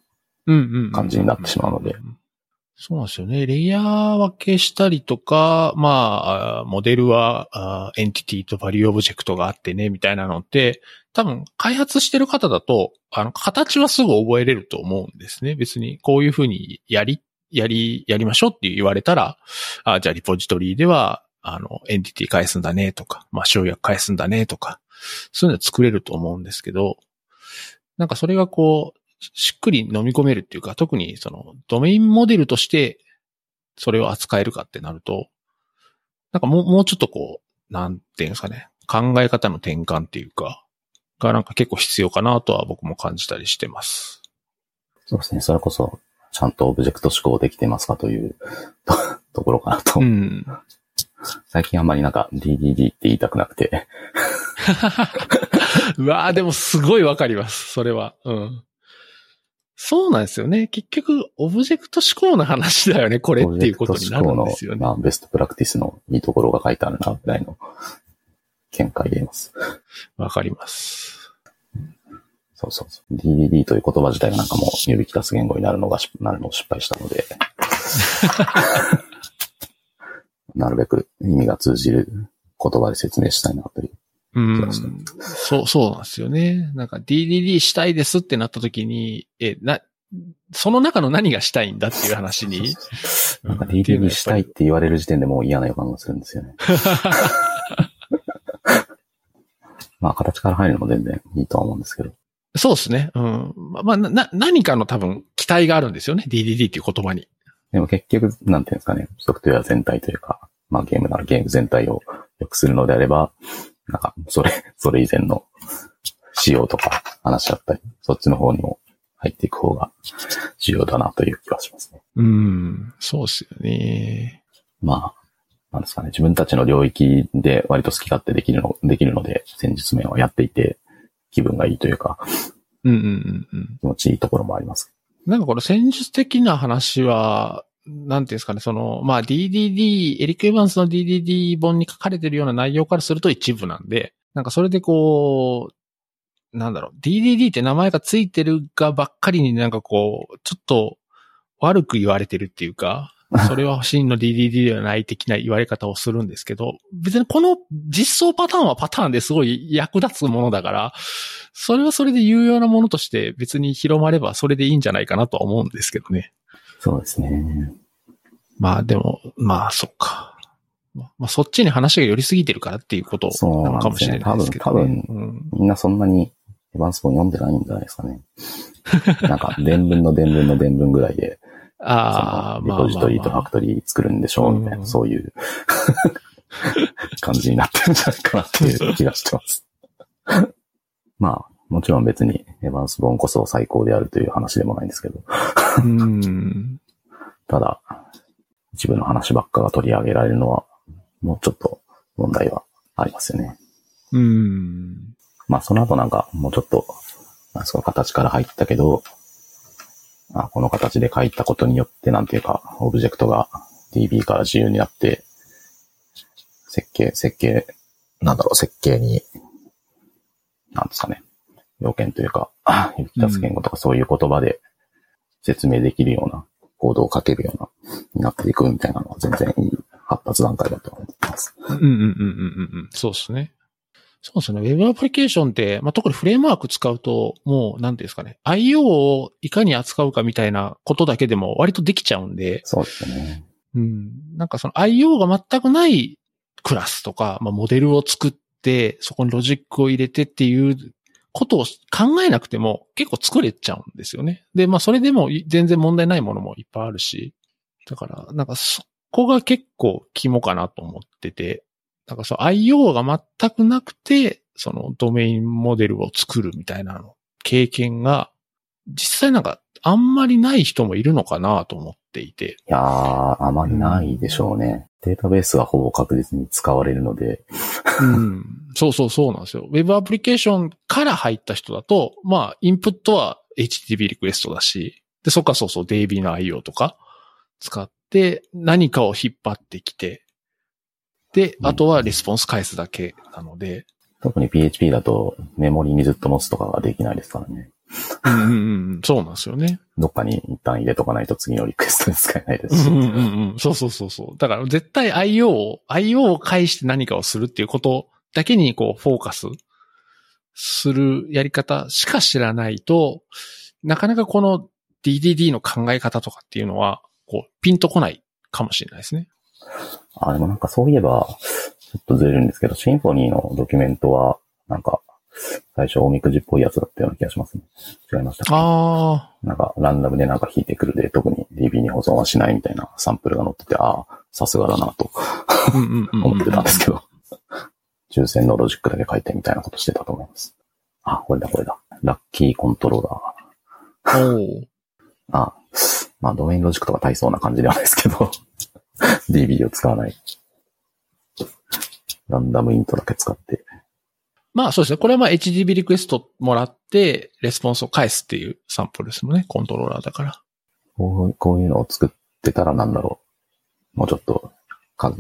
感じになってしまうので。そうなんですよね。レイヤー分けしたりとか、まあモデルは、エンティティとバリューオブジェクトがあってね、みたいなのって、多分、開発してる方だと、あの、形はすぐ覚えれると思うんですね。別に、こういうふうにやり、やり、やりましょうって言われたら、あじゃあリポジトリでは、あの、エンティティ返すんだねとか、まあ、省略返すんだねとか、そういうの作れると思うんですけど、なんかそれがこう、しっくり飲み込めるっていうか、特にそのドメインモデルとしてそれを扱えるかってなると、なんかもう、もうちょっとこう、なんていうんですかね、考え方の転換っていうか、がなんか結構必要かなとは僕も感じたりしてます。そうですね。それこそ、ちゃんとオブジェクト思考できてますかというと [LAUGHS] ところかなと。うん。最近あんまりなんか DDD って言いたくなくて、[LAUGHS] うわーでもすごいわかります。それは。うん。そうなんですよね。結局、オブジェクト思考の話だよね、これっていうことになるんですよね。まあ、ベストプラクティスのいいところが書いてあるな、ぐらいの見解で言います。わかります。そうそうそう。DDD という言葉自体がなんかもう指き出す言語になるのがし、なるのを失敗したので、[LAUGHS] なるべく意味が通じる言葉で説明したいなという。うんそうそう、なんですよね。なんか DDD したいですってなった時に、え、な、その中の何がしたいんだっていう話に。なんか DDD したいって言われる時点でもう嫌な予感がするんですよね。[LAUGHS] まあ、形から入るのも全然いいとは思うんですけど。そうですね。うん。ままあ、な、何かの多分期待があるんですよね。DDD っていう言葉に。でも結局、なんていうんですかね、ソフトウェア全体というか、まあゲームならゲーム全体を良くするのであれば、なんか、それ、[LAUGHS] それ以前の仕様とか話し合ったり、そっちの方にも入っていく方が重要だなという気はしますね。うん。そうですよね。まあ、なんですかね、自分たちの領域で割と好き勝手できるの、できるので、戦術面をやっていて、気分がいいというか、うんうんうんうん。気持ちいいところもあります。なんかこの戦術的な話は、なんていうんですかね、その、まあ DDD、エリック・エヴァンスの DDD 本に書かれてるような内容からすると一部なんで、なんかそれでこう、なんだろう、DDD って名前がついてるがばっかりになんかこう、ちょっと悪く言われてるっていうか、[LAUGHS] それは真の DDD ではない的な言われ方をするんですけど、別にこの実装パターンはパターンですごい役立つものだから、それはそれで有用なものとして別に広まればそれでいいんじゃないかなとは思うんですけどね。そうですね。まあでも、まあそっか。まあそっちに話が寄りすぎてるからっていうことなのかもしれないですけど、ね。多分うんみんなそんなにエヴァンス本読んでないんじゃないですかね。なんか、伝文の伝文の伝文ぐらいで、ああ、リポジトリとファクトリー作るんでしょうみたいな、うんそういう [LAUGHS] 感じになってるんじゃないかなっていう気がしてます。[LAUGHS] まあ、もちろん別にエヴァンス・ボーンこそ最高であるという話でもないんですけど、うん。[LAUGHS] ただ、一部の話ばっかが取り上げられるのは、もうちょっと問題はありますよね。うん。まあ、その後なんか、もうちょっと、なんですか、形から入ったけど、あこの形で書いたことによって、なんていうか、オブジェクトが DB から自由になって、設計、設計、なんだろう、設計に、なんですかね、要件というか、あ引き出す言語とかそういう言葉で説明できるような、コードを書けるような、になっていくみたいなのは全然いい発達段階だと思ってます。うんうんうんうんうんうん。そうですね。そうですね。ウェブアプリケーションって、まあ、特にフレームワーク使うと、もう、なんですかね。IO をいかに扱うかみたいなことだけでも割とできちゃうんで、そうですよね。うん。なんかその IO が全くないクラスとか、まあ、モデルを作って、そこにロジックを入れてっていうことを考えなくても結構作れちゃうんですよね。で、まあ、それでも全然問題ないものもいっぱいあるし。だから、なんかそこが結構肝かなと思ってて、なんかそう IO が全くなくて、そのドメインモデルを作るみたいなの、経験が、実際なんかあんまりない人もいるのかなと思っていて。いやー、あまりないでしょうね。データベースはほぼ確実に使われるので、うん。そうそうそうなんですよ。ウェブアプリケーションから入った人だと、まあ、インプットは HTTP リクエストだし、で、そっかそうそう DB の IO とか使って何かを引っ張ってきて、で、うんあとはレスポンス返すだけなので、特に PHP だとメモリにずっと持つとかができないですからね。うんうんうん、そうなんですよね。どっかに一旦入れとかないと次のリクエストに使えないでうんすし。うんうんうん。そうそうそうそう。だから絶対 IO を、IO を介して何かをするっていうことだけにこうフォーカスするやり方しか知らないと、なかなかこの DDD の考え方とかっていうのは、こう、ピンとこないかもしれないですね。あ、でもなんかそういえば、ちょっとずれるんですけど、シンフォニーのドキュメントは、なんか、最初おみくじっぽいやつだったような気がしますね。違いましたかあなんか、ランダムでなんか引いてくるで、特に DB に保存はしないみたいなサンプルが載ってて、ああ、さすがだなと。思ってたんですけど、抽選のロジックだけ書いてみたいなことしてたと思います。あ、これだこれだ。ラッキーコントローラー。おーあ、まあ、ドメインロジックとか大層な感じではないですけど、DB を使わない。ランダムイントだけ使って。まあそうですね。これはまあ HTTP リクエストもらって、レスポンスを返すっていうサンプルですもんね。コントローラーだから。こうこういうのを作ってたらなんだろう。もうちょっと、か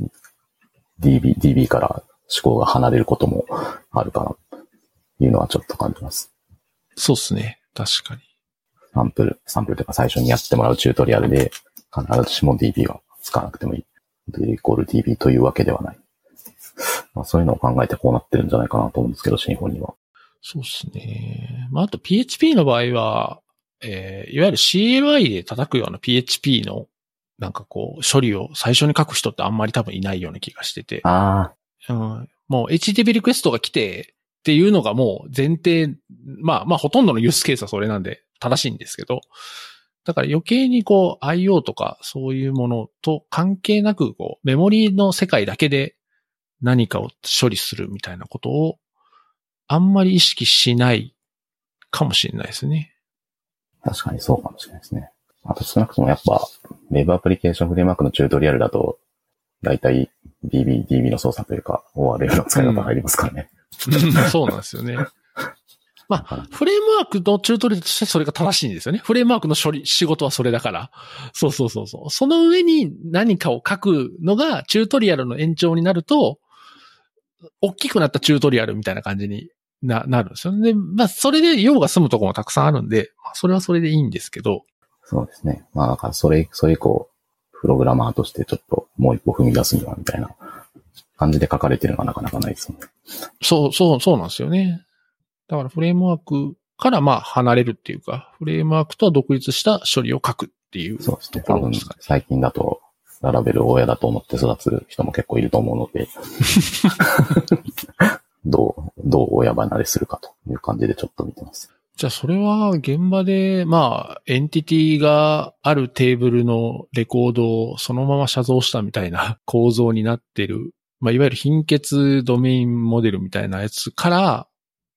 DB、DB から思考が離れることもあるかな、というのはちょっと感じます。そうですね。確かに。サンプル、サンプルというか最初にやってもらうチュートリアルで、必ずしも DB は使わなくてもいい。で、イコール DB というわけではない。まあ、そういうのを考えてこうなってるんじゃないかなと思うんですけど、シンフォニーは。そうですね。まあ、あと PHP の場合は、えーいわゆる CLI で叩くような PHP のなんかこう、処理を最初に書く人ってあんまり多分いないような気がしてて。あうん、もう HTTP リクエストが来てっていうのがもう前提、まあまあほとんどのユースケースはそれなんで正しいんですけど、だから余計にこう IO とかそういうものと関係なくこうメモリの世界だけで何かを処理するみたいなことをあんまり意識しないかもしれないですね。あ、確かにそうかもしれないですね。あと少なくともやっぱ、ウェブアプリケーションフレームワークのチュートリアルだと、だいたい DB、DB の操作というか、ORM の使い方が入りますからね。そうなんですよね。まあ、フレームワークのチュートリアルとしてそれが正しいんですよね。フレームワークの処理、仕事はそれだから。そうそうそうそう。その上に何かを書くのがチュートリアルの延長になると、大きくなったチュートリアルみたいな感じにな、なるんですよね。で、まあ、それで用が済むところもたくさんあるんで、まあ、それはそれでいいんですけど、そうですね。まあ、だからそれ、それ以降、プログラマーとしてちょっともう一歩踏み出すには、みたいな感じで書かれてるのがなかなかないですもんね。そう、そう、そうなんですよね。だからフレームワークからまあ離れるっていうか、フレームワークとは独立した処理を書くっていうそうですね。ところですかね。最近だと、ララベルを親だと思って育つ人も結構いると思うので、[LAUGHS] どう、どう親離れするかという感じでちょっと見てます。じゃあそれは現場で、まあ、エンティティがあるテーブルのレコードをそのまま写像したみたいな構造になってるまあ、いわゆる貧血ドメインモデルみたいなやつから、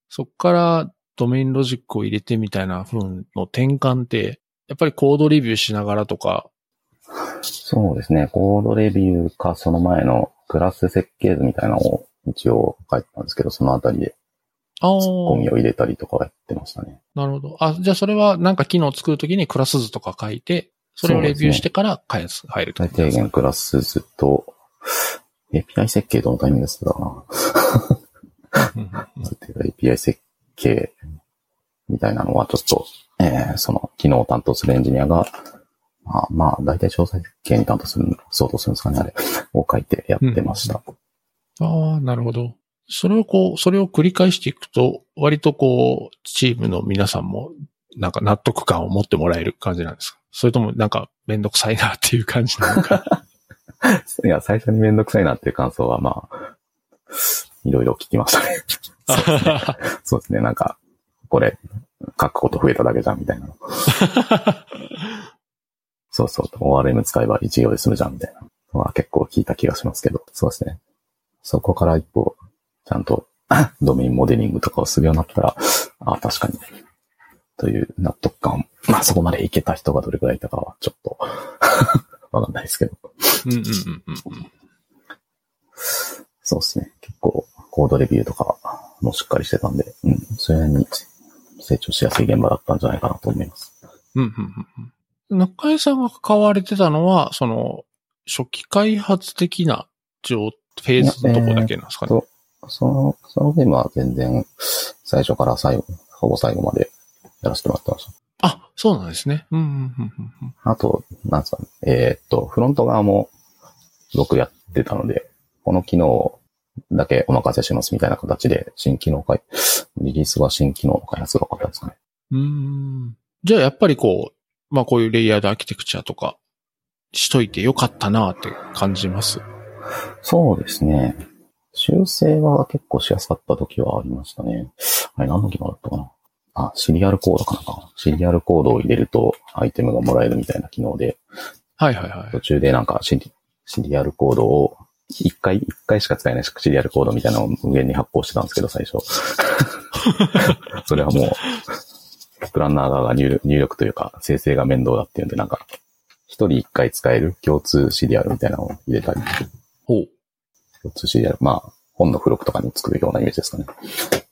そこからドメインロジックを入れてみたいな風の転換って、やっぱりコードレビューしながらとか、そうですね。コードレビューか、その前のクラス設計図みたいなのを一応書いてたんですけど、そのあたりでああ、ツッコミを入れたりとかはやってましたね。なるほど。あ、じゃあそれはなんか機能を作るときにクラス図とか書いて、それをレビューしてから開発入ると、最低限クラス図と、API 設計どのタイミングですだな。[LAUGHS] API 設計みたいなのはちょっと、えーその機能を担当するエンジニアが、まあ、まあ、大体詳細設計に担当する、相当するんですかね、あれ、[LAUGHS] を書いてやってました。ああ、なるほど。それをこう、それを繰り返していくと、割とこう、チームの皆さんも、なんか納得感を持ってもらえる感じなんですか？それともなんかめんどくさいなっていう感じなのか？[LAUGHS] いや、最初にめんどくさいなっていう感想は、まあ、いろいろ聞きましたね。[LAUGHS] そうですね、なんか、これ、書くこと増えただけじゃん、みたいな。そうそう、ORM 使えば一行で済むじゃん、みたいなのは結構聞いた気がしますけど、そうですね。そこから一歩、ちゃんと [COUGHS] ドメインモデリングとかをするようになったら、あ確かに、という納得感。まあそこまでいけた人がどれくらいいたかは、ちょっと、[LAUGHS] わかんないですけど。うんうんうんうんうん。そうですね。結構、コードレビューとかもしっかりしてたんで、うん、それなりに成長しやすい現場だったんじゃないかなと思います。うんうんうんうん。中江さんが関われてたのは、その、初期開発的な状、フェーズのとこだけなんですかね。と、その、そのゲームは全然、最初から最後、ほぼ最後までやらせてもらってました。あ、そうなんですね。うんうんうん。あと、なんですかね、えーっと、フロント側も僕やってたので、この機能だけお任せしますみたいな形で、新機能開、リリースは新機能の開発が多かったんですかね。うーん。じゃあやっぱりこう、まあこういうレイヤードアーキテクチャとかしといてよかったなって感じます。そうですね。修正は結構しやすかった時はありましたね。あれ何の機能だったかな？あ、シリアルコードかなシリアルコードを入れるとアイテムがもらえるみたいな機能で、はいはいはい。途中でなんかシリシリアルコードを一回、一回しか使えないシリアルコードみたいなのを無限に発行してたんですけど、最初。[LAUGHS] それはもう、プランナー側が入力というか、生成が面倒だっていうんで、なんか、一人一回使える共通シリアルみたいなのを入れたり、ほう。共通シリアル、まあ、本の付録とかに作るようなイメージですかね。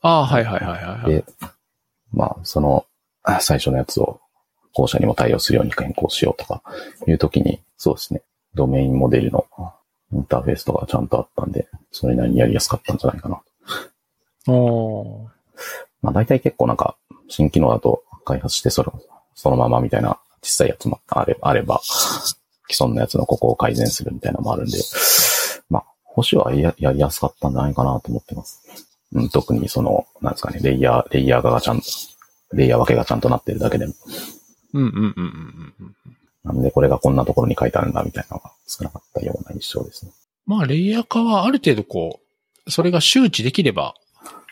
ああ、はいはいはいはいはい。で、まあ、その、あ最初のやつを後者にも対応するように変更しようとかいうときに、そうですね、ドメインモデルのインターフェースとかちゃんとあったんで、それなりにやりやすかったんじゃないかな。おーまあ大体結構なんか、新機能だと開発してその、そのままみたいな小さいやつもあれあれば、既存のやつのここを改善するみたいなのもあるんで、まあ、保守はややりやすかったんじゃないかなと思ってます。うん、特にその、なんですかね、レイヤー、レイヤーがちゃんと、レイヤー分けがちゃんとなってるだけでも。うんうんうんうんうんうん。なので、これがこんなところに書いてあるんだみたいなのが少なかったような印象ですね。まあ、レイヤー化はある程度こう、それが周知できれば、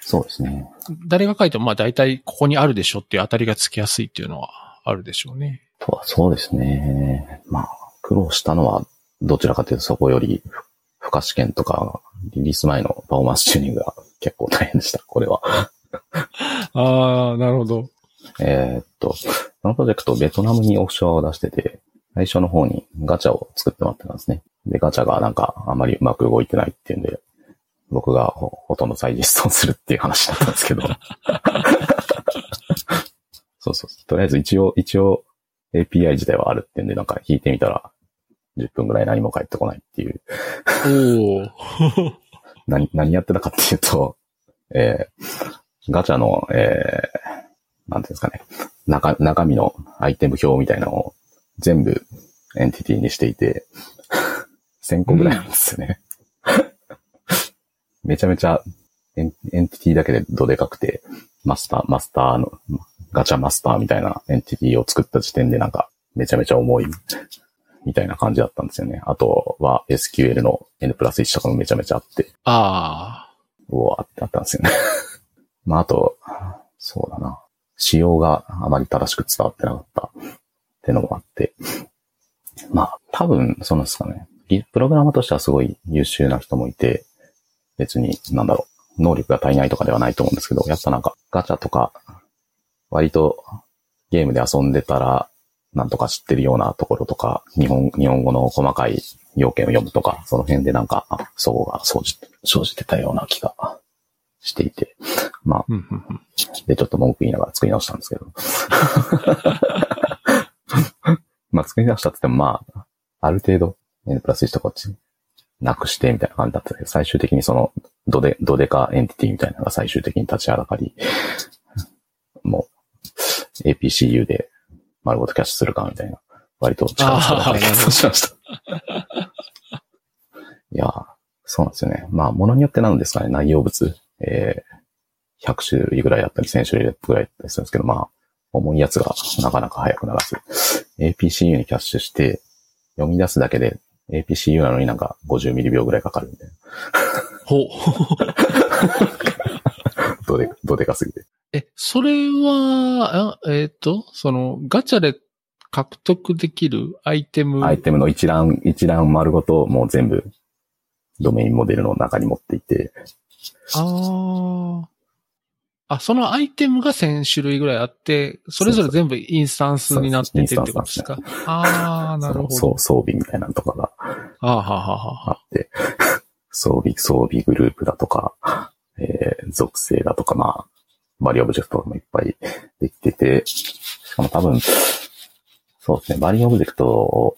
そうですね。誰が書いてもまあ大体ここにあるでしょっていう当たりがつきやすいっていうのはあるでしょうね。とはそうですね。まあ、苦労したのは、どちらかというとそこより、負荷試験とか、リリース前のパフォーマンスチューニングが結構大変でした、これは。ああ、なるほど。えーっと、このプロジェクトベトナムにオフショアを出してて、最初の方にガチャを作ってもらってたんですね。で、ガチャがなんかあまりうまく動いてないっていうんで、僕がほほとんど再実装するっていう話だったんですけど。[LAUGHS] そうそう。とりあえず一応、一応 API 自体はあるっていうんで、なんか引いてみたら、10分ぐらい何も返ってこないっていう。おお。何、何やってたかっていうと、えー、ガチャの、えー、なんていうんですかね、中、中身のアイテム表みたいなのを全部エンティティにしていて、[LAUGHS] 1000個ぐらいなんですよね。めちゃめちゃエンエンティティだけでどでかくて、マスター、マスターの、ガチャマスターみたいなエンティティを作った時点でなんか、めちゃめちゃ重い、みたいな感じだったんですよね。あとは SQL の N プラス1とかもめちゃめちゃあって、あうわーってあったんですよね。[LAUGHS] まあ、あと、そうだな。仕様があまり正しく伝わってなかったってのもあって。まあ、多分、そうなんですかね。リプログラマーとしてはすごい優秀な人もいて、別に、なんだろう、能力が足りないとかではないと思うんですけど、やっぱなんかガチャとか、割とゲームで遊んでたら、なんとか知ってるようなところとか、日本、日本語の細かい要件を読むとか、その辺でなんか、あそこが生じ生じてたような気がしていて、まあ、で、ちょっと文句言いながら作り直したんですけど。[LAUGHS] まあ、作り直したって言っても、まあ、ある程度、N プラス1とこっち、なくして、みたいな感じだったけど、最終的にその、ドデ、ドデカエンティティみたいなのが最終的に立ち上がり、もう、APCU で丸ごとキャッシュするか、みたいな、割と力を解決しました。いやー、そうなんですよね。まあ、ものによってなんですかね、内容物、えー、100種類ぐらいあったり、1000種類ぐらいあったりするんですけど、まあ、重いやつがなかなか早くならず、APCU にキャッシュして、読み出すだけで APCU なのになんか50ミリ秒ぐらいかかるみたいな。ほう。[LAUGHS] どで、どでかすぎて。え、それは、あえっ、と、その、ガチャで獲得できるアイテム？アイテムの一覧、一覧丸ごともう全部、ドメインモデルの中に持っていて、ああ。あ、そのアイテムが1000種類ぐらいあって、それぞれ全部インスタンスになっててってことですか？ああ、なるほど。その装装備みたいなのとかがああ、はあはあはあ。あって、装備、装備グループだとか、えー、属性だとか、まあ、バリューオブジェクトもいっぱいできてて、しかも多分、そうですね、バリューオブジェクト、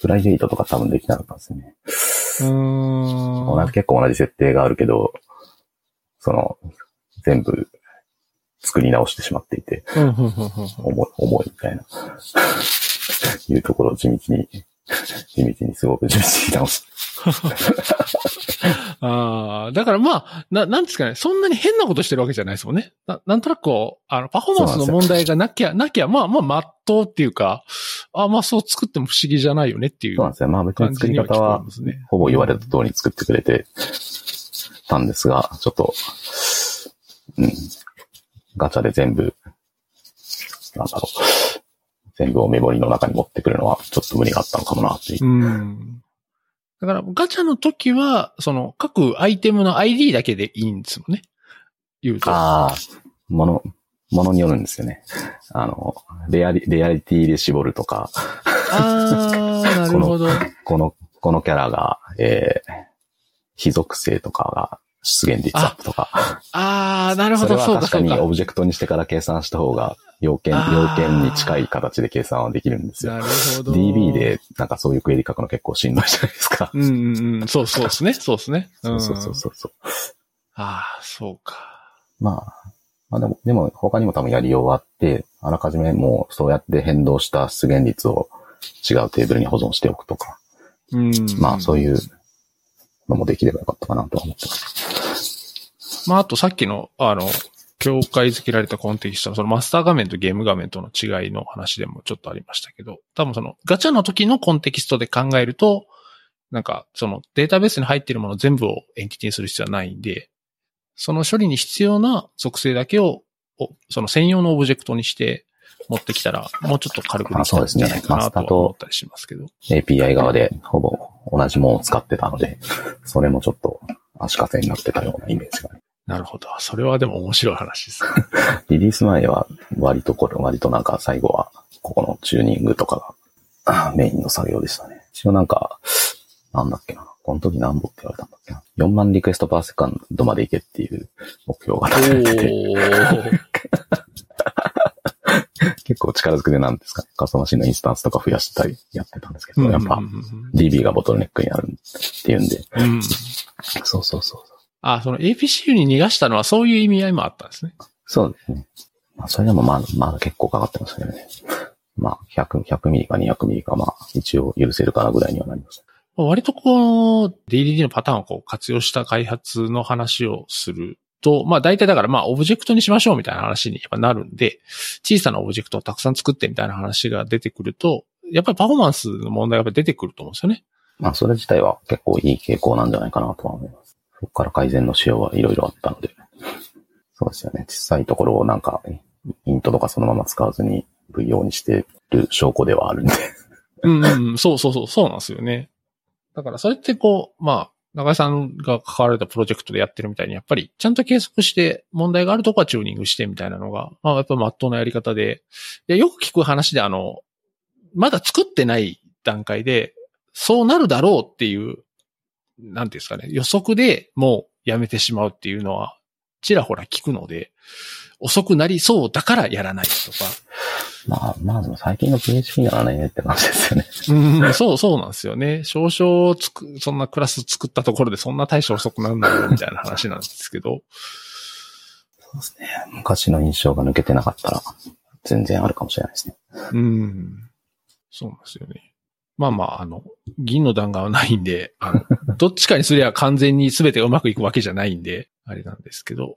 プライベートとか多分できなかったんですよね。うーん。結構同じ設定があるけど、その、全部作り直してしまっていて、重い、重いみたいな、[LAUGHS] いうところを地道に、[LAUGHS] 地道にすごく地道に直す。[LAUGHS] ああ、だからまあ、な、なんですかね、そんなに変なことしてるわけじゃないですもんね。ななんとなくこう、あの、パフォーマンスの問題がなきゃ、なきゃ、まあまあ、まっとうっていうか、あまあそう作っても不思議じゃないよねっていうそうなんですよ。まあ別に作り方は。ほぼ言われた通りに作ってくれてたんですが、ちょっと、うん、ガチャで全部、なんだろう、全部をメモリの中に持ってくるのはちょっと無理があったのかもなっていう。うん。だから、ガチャの時は、その、各アイテムの ID だけでいいんですもんね。言うと。ああ、もの、ものによるんですよね。あの、レアリ、レアリティで絞るとか、あー、なるほど。この、このキャラが、えー、非属性とかが出現率アップとか、あー、なるほど、そうか、は確か。にオブジェクトにしてから計算した方が、要件、要件に近い形で計算はできるんですよ。なるほど。DB。で、なんかそういうクエリ書くの結構しんどいじゃないですか。うんうんうん。そうそうですね。そうですね。そうそうそうそうそう。ああ、そうか。まあ、まあでも、でも他にも多分やりようがあって、あらかじめもうそうやって変動した出現率を違うテーブルに保存しておくとか、うん。まあそういうのもできればよかったかなと思ってます。まあ、あとさっきの、あの、境界づけられたコンテキストの、そのマスター画面とゲーム画面との違いの話でもちょっとありましたけど、多分そのガチャの時のコンテキストで考えると、なんか、そのデータベースに入っているもの全部をエンティティにする必要はないんで、その処理に必要な属性だけを、その専用のオブジェクトにして持ってきたら、もうちょっと軽くできたんじゃないかなとは思ったりしますけど。API 側でほぼ同じものを使ってたので、それもちょっと足かせになってたようなイメージがね。なるほど。それはでも面白い話ですね。[LAUGHS] リリース前は割とこれ、割となんか最後はここのチューニングとかがあ [CLEARS THROAT] メインの作業でしたね。一応なんか、なんだっけな。この時何本って言われたんだっけな。4万 request per second までいけっていう目標が立ててて。[LAUGHS] [LAUGHS] 結構力ずくでなんですかね。カスタマシンのインスタンスとか増やしたりやってたんですけど、やっぱ DB がボトルネックになるっていうんで、うんうん。そうそうそう。あ、その APCU に逃がしたのはそういう意味合いもあったんですね。そうですね。まあ、それでもまあ、まだ結構かかってますけどね。[LAUGHS] まあ、100、100ミリか200ミリか、まあ、一応許せるかなぐらいにはなります。割とこう、DDD のパターンをこう活用した開発の話をすると、まあ大体だからまあオブジェクトにしましょうみたいな話にやっぱなるんで、小さなオブジェクトをたくさん作ってみたいな話が出てくると、やっぱりパフォーマンスの問題がやっぱり出てくると思うんですよね。まあ、それ自体は結構いい傾向なんじゃないかなとは思います。そこから改善のしようはいろいろあったので。そうですよね。小さいところをなんか、イントとかそのまま使わずに VO にしてる証拠ではあるんで。うん、そうそうそう、そうなんですよね。だからそれってこう、まあ、中井さんが関わられたプロジェクトでやってるみたいに、やっぱりちゃんと計測して問題があるとこはチューニングしてみたいなのが、まあやっぱ真っ当なやり方で、でよく聞く話であの、まだ作ってない段階で、そうなるだろうっていう、なんていうんですかね、予測でもうやめてしまうっていうのは、ちらほら聞くので、遅くなりそうだからやらないとか。まあ、まあでも最近の PHP ならねって感じですよね。うん、そうそうなんですよね。少々つく、そんなクラス作ったところでそんな大して遅くなるんだよみたいな話なんですけど。そうですね。昔の印象が抜けてなかったら、全然あるかもしれないですね。うん。そうなんですよね。まあまあ、あの、銀の弾丸はないんで、あの、[LAUGHS] どっちかにすりゃ完全に全てがうまくいくわけじゃないんで、あれなんですけど。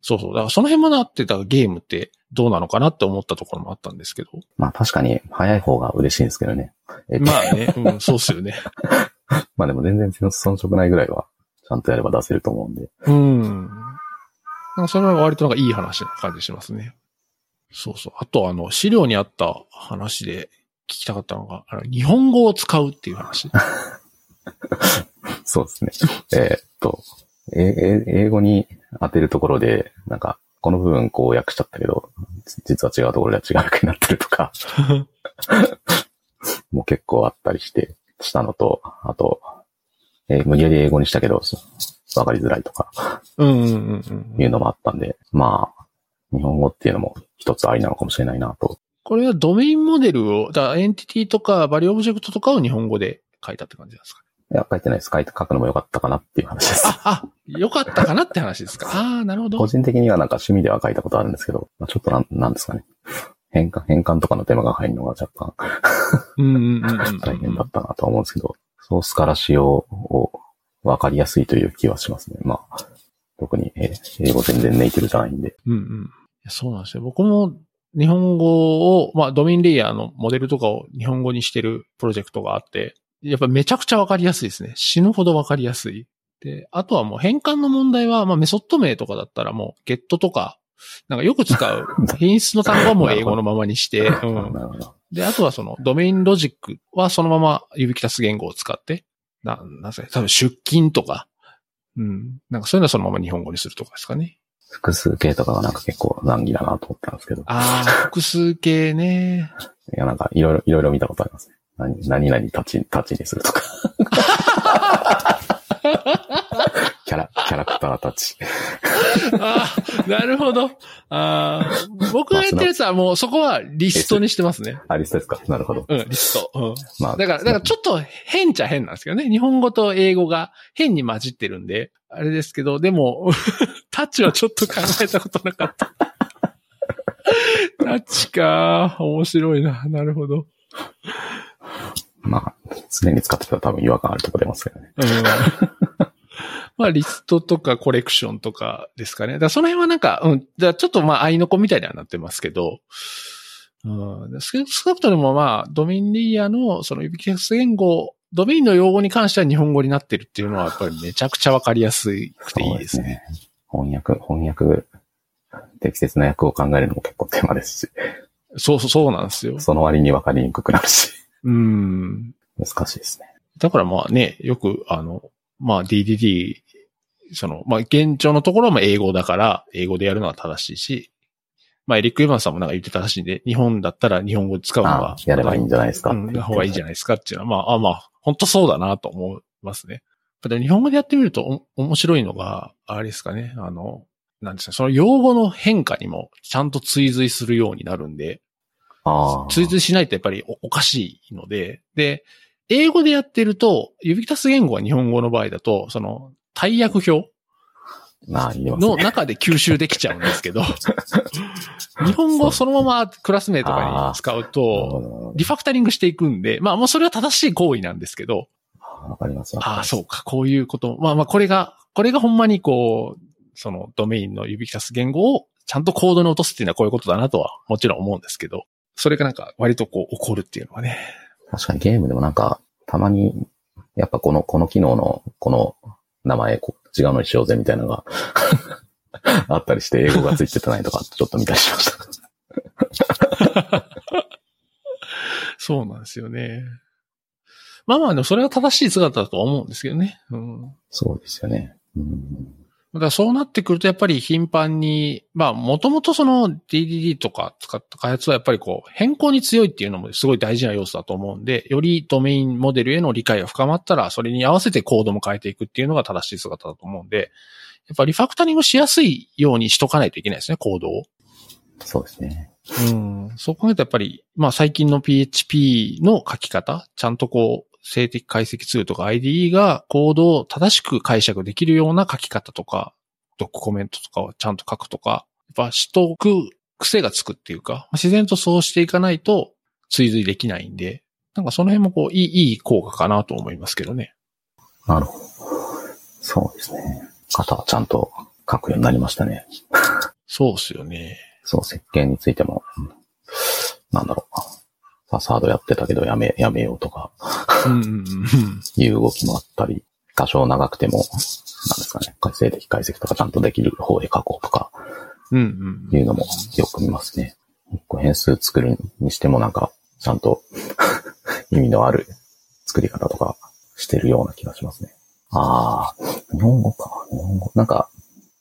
そうそう。だからその辺もなってたゲームってどうなのかなって思ったところもあったんですけど。まあ確かに早い方が嬉しいんですけどね。えまあね、うん、そうっすよね。[LAUGHS] まあでも全然遜色ないぐらいは、ちゃんとやれば出せると思うんで。うん。なんかそれは割となんかいい話な感じしますね。そうそう。あとあの、資料にあった話で聞きたかったのが、あの日本語を使うっていう話。[LAUGHS] そうですね。えーっと、ええ英語に当てるところで、なんか、この部分こう訳しちゃったけど、実は違うところでは違う訳になってるとか、[LAUGHS] もう結構あったりして、したのと、あと、えー無理やり英語にしたけど、わかりづらいとか、うんうんうんうん。いうのもあったんで、まあ、日本語っていうのも一つありなのかもしれないなと。これはドメインモデルを、だエンティティとかバリューオブジェクトとかを日本語で書いたって感じなんですかね？いや、書いてないです。書いて、書くのも良かったかなっていう話です。あ、あ、よかったかなって話ですか。ああ、なるほど個。人的にはなんか趣味では書いたことあるんですけど、まあ、ちょっとなん、なんですかね。変換、変換とかの手間が入るのが若干うんうんうんうん。大変だったなとは思うんですけど、ソースから仕様を分かりやすいという気はしますね。まあ、特にえー英語全然ネイティブじゃないんで。うんうん。そうなんですよ。僕も日本語を、まあ、ドメインレイヤーのモデルとかを日本語にしてるプロジェクトがあって、やっぱめちゃくちゃわかりやすいですね。死ぬほどわかりやすい。で、あとはもう変換の問題は、まあ、メソッド名とかだったらもう、ゲットとか、なんかよく使う品質の単語はもう英語のままにして、[LAUGHS] うなるほど。で、あとはそのドメインロジックはそのまま指キタス言語を使って、な、なんすかね、多分出勤とか、うん。なんかそういうのはそのまま日本語にするとかですかね。複数形とかがなんか結構難儀だなと思ったんですけど。ああ、複数形ね。[LAUGHS] いや、なんかいろいろ、いろいろ見たことありますね。何、何々立ち、立ちにするとか。[LAUGHS] キャラ、キャラクター立ち。ああ、なるほど。ああ、僕がやってるやつはもうそこはリストにしてますね。あ、リストですか？なるほど。うん、リスト。うん。まあ、だから、だからちょっと変っちゃ変なんですけどね。日本語と英語が変に混じってるんで、あれですけど、でも、[LAUGHS] タッチはちょっと考えたことなかった。タッチか。面白いな。なるほど。まあ、常に使ってたら多分違和感あるとこ出ますけどね。うん。まあ、リストとかコレクションとかですかね。だその辺はなんか、うん。だちょっとまあ、愛の子みたいにはなってますけど、うん。少少なくともまあ、ドメインレイヤーのその指キス言語、ドメインの用語に関しては日本語になってるっていうのはやっぱりめちゃくちゃわかりやすくていいですね。すね。翻訳、翻訳、適切な訳を考えるのも結構手間ですし、そうそう、そうなんですよ。その割に分かりにくくなるし、うん。難しいですね。だからまあね、よくあの、まあ DDD、その、まあ現状のところはまあ英語だから、英語でやるのは正しいし、まあエリック・エヴァンスさんもなんか言ってたらしいんで、日本だったら日本語使うのあは、やればいいんじゃないですか。うん、方がいいんじゃないですかっていうのは、まあ、あまあ、本当そうだなと思いますね。でも日本語でやってみるとお面白いのが、あれですかね、あの、なんですか、その用語の変化にもちゃんと追随するようになるんで。追随しないとやっぱりおおかしいので、で、英語でやってると、指キタス言語は日本語の場合だと、その、大訳表？まあ、のね。中で吸収できちゃうんですけど、[LAUGHS] 日本語をそのままクラス名とかに使うと、リファクタリングしていくんで、まあもうそれは正しい行為なんですけど、わかります。ああ、そうか、こういうこと。まあまあこれが、これがほんまにこう、そのドメインの指キタス言語をちゃんとコードに落とすっていうのはこういうことだなとはもちろん思うんですけど、それがなんか割とこう起こるっていうのはね。確かにゲームでもなんか、たまに、やっぱこの、この機能の、この名前、こ違うのにしようぜみたいなのが [LAUGHS] あったりして、英語がついててないとか、ちょっと見たりしました。そうなんですよね。まあまあ、でもそれは正しい姿だと思うんですけどね。うん。そうですよね。うん。だからそうなってくるとやっぱり頻繁に、まあもともとその DDD とか使った開発はやっぱりこう変更に強いっていうのもすごい大事な要素だと思うんで、よりドメインモデルへの理解が深まったらそれに合わせてコードも変えていくっていうのが正しい姿だと思うんで、やっぱリファクタリングしやすいようにしとかないといけないですね、コードを。そうですね。うん。そう考えるとやっぱり、まあ最近の PHP の書き方、ちゃんとこう、静的解析ツールとか IDE がコードを正しく解釈できるような書き方とか、ドックコメントとかをちゃんと書くとか、やっぱしとく癖がつくっていうか、自然とそうしていかないと追随できないんで、なんかその辺もこう、いい、いい効果かなと思いますけどね。なるほど。そうですね。型はちゃんと書くようになりましたね。そうっすよね。そう、設計についても、うんなんだろう。ファサードやってたけどやめ、やめようとか。いう動きもあったり、多少長くても、なんですかね、静的解析とかちゃんとできる方で書こうとか。いうのもよく見ますね。変数作るにしてもなんか、ちゃんと [LAUGHS] 意味のある作り方とかしてるような気がしますね。ああ、日本語か。日本語。なんか、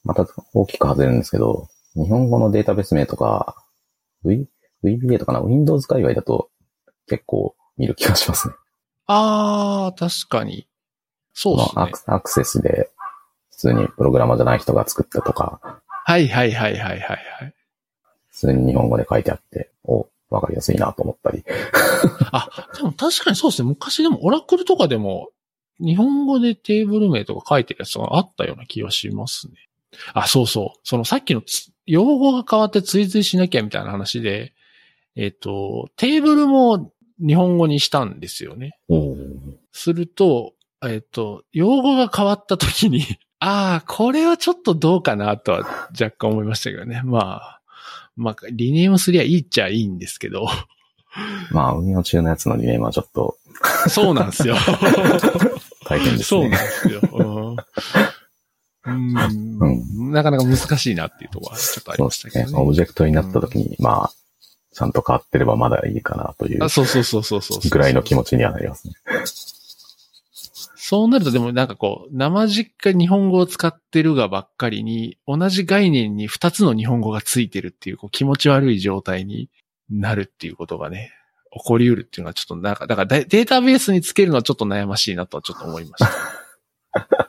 また大きく外れるんですけど、日本語のデータベース名とか、v、VBA とかな、Windows 界隈だと結構見る気がしますね。あー、確かに。そうですねまあア。クアクセスで、普通にプログラマーじゃない人が作ったとか、はいはいはいはいはいはい。普通に日本語で書いてあって、お、わかりやすいなと思ったり。[LAUGHS] あ、でも確かにそうですね。昔でもオラクルとかでも日本語でテーブル名とか書いてるやつがあったような気がしますね。あ、そうそう。そのさっきのつ用語が変わって追随しなきゃみたいな話で、えっ、と、テーブルも日本語にしたんですよね。おすると、えっ、と、用語が変わった時に、[LAUGHS] ああ、これはちょっとどうかなとは若干思いましたけどね。まあ、まあ、リネームすりゃいいっちゃいいんですけど。まあ、運用中のやつのリネームはちょっとそうなんですよ。大変ですそうなんね。ですよ。うんうんなかなか難しいなっていうところはちょっとありまですね。したけどね。オブジェクトになった時に、まあ、ちゃんと変わってればまだいいかなというあそうそうそうそうそう。ぐらいの気持ちにはなりますね。そうなるとでもなんかこう、生実家日本語を使ってるがばっかりに、同じ概念に二つの日本語がついてるっていうこう気持ち悪い状態になるっていうことがね、起こり得るっていうのはちょっとなんか、だからデデータベースにつけるのはちょっと悩ましいなとはちょっと思いました。[LAUGHS]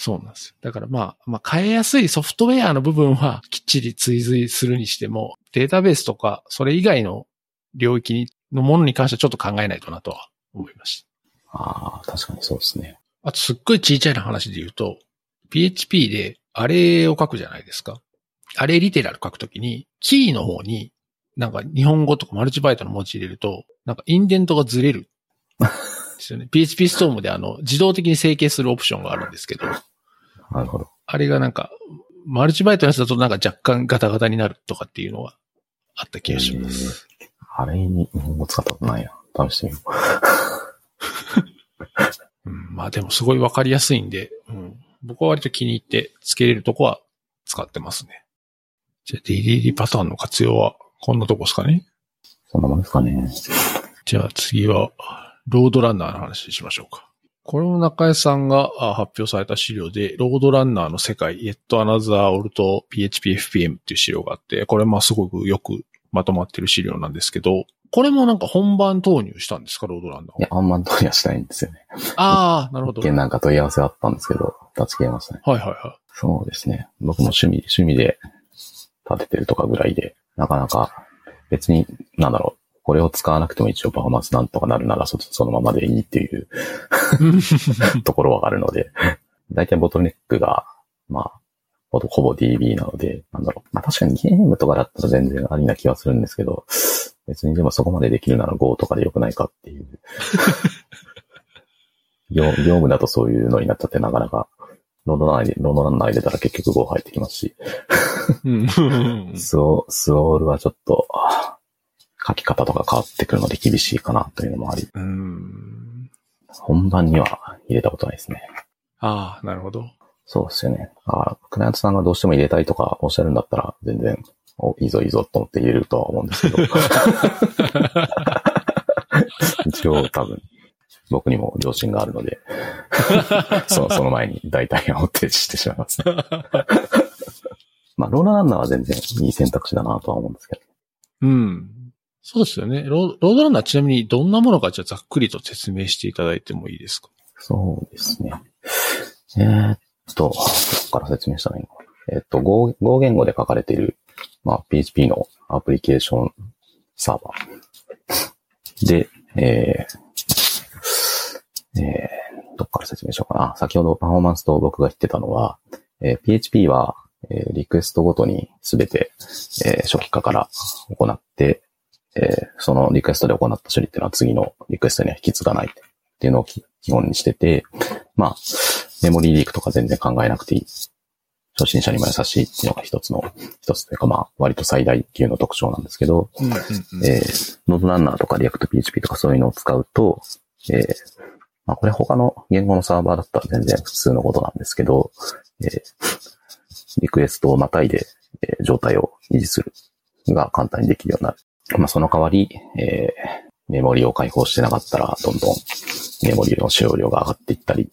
そうなんですよ。だからまあ、まあ変えやすいソフトウェアの部分はきっちり追随するにしても、データベースとかそれ以外の領域にのものに関してはちょっと考えないとなとは思いました。ああ、確かにそうですね。あとすっごい小さいな話で言うと、PHP でアレを書くじゃないですか。アレリテラル書くときに、キーの方に、なんか日本語とかマルチバイトの文字入れると、なんかインデントがずれる。ですよね。[LAUGHS] PHP ストームであの、自動的に整形するオプションがあるんですけど、なるほど。あれがなんか、マルチバイトのやつだとなんか若干ガタガタになるとかっていうのがあった気がします。あれに日本語使ったことないな。試してみようん、まあでもすごいわかりやすいんで、うん、僕は割と気に入ってつけれるとこは使ってますね。じゃあ DDD パターンの活用はこんなとこですかね。う。そんなもんですかね。じゃあ次は、ロードランナーの話しましょうか。これも中江さんがあ発表された資料で、ロードランナーの世界、Yet Another Alt PHP FPM っていう資料があって、これまあすごくよくまとまってる資料なんですけど、これもなんか本番投入したんですか、ロードランナーいや、あんま通りはしないんですよね。ああ、なるほど。はい一見なんか問い合わせあったんですけど、立ち消えましたね。はいはそうですね。僕も趣味、趣味で立ててるとかぐらいで、なかなか別に、なんだろう、これを使わなくても一応パフォーマンスなんとかなるならそそのままでいいっていうい。[LAUGHS] ところはあるので、大体ボトルネックが、まあ、ほぼほぼ DB なので、なんだろう。まあ確かにゲームとかだったら全然ありな気はするんですけど、別にでもそこまでできるなら Go とかでよくないかっていう。[LAUGHS] 業業務だとそういうのになっちゃってなかなか、ロードランナーで、ロードランナー入れたら結局 Go 入ってきますし、うんスオスオールはちょっと、あ書き方とか変わってくるので厳しいかなというのもあり、うん。本番には入れたことないですね。ああ、なるほど。そうですよね。あクライアントさんがどうしても入れたいとかおっしゃるんだったら、全然、おいいぞいいぞと思って入れるとは思うんですけど。一 [LAUGHS] 一応多分、僕にも良心があるので、[LAUGHS] そのその前に大体を提示してしまいます、ね。[LAUGHS] まあ、ロードランナーは全然いい選択肢だなとは思うんですけど。うん。そうですよね。ロードランナーちなみにどんなものかじゃあざっくりと説明していただいてもいいですか？そうですね。えー、っと、どこから説明したらいいの。えーっと、Go, Go 言語で書かれている、まあ、PHP のアプリケーションサーバー。で、えー、えー、どっから説明しようかな。先ほどパフォーマンスと僕が言ってたのは、えー PHP は、えーリクエストごとにすべて、えー初期化から行って、えーそのリクエストで行った処理っていうのは次のリクエストには引き継がないっていうのをき基本にしてて、まあ、メモリーリークとか全然考えなくていい。初心者にも優しいっていうのが一つの、一つというかまあ、割と最大級の特徴なんですけど、うんうんうん。えー、 RoadRunner とか React PHP とかそういうのを使うと、えー、まあこれ他の言語のサーバーだったら全然普通のことなんですけど、えー、リクエストをまたいで、えー状態を維持するのが簡単にできるようになる。まあその代わり、えー、メモリを開放してなかったら、どんどんメモリの使用量が上がっていったり、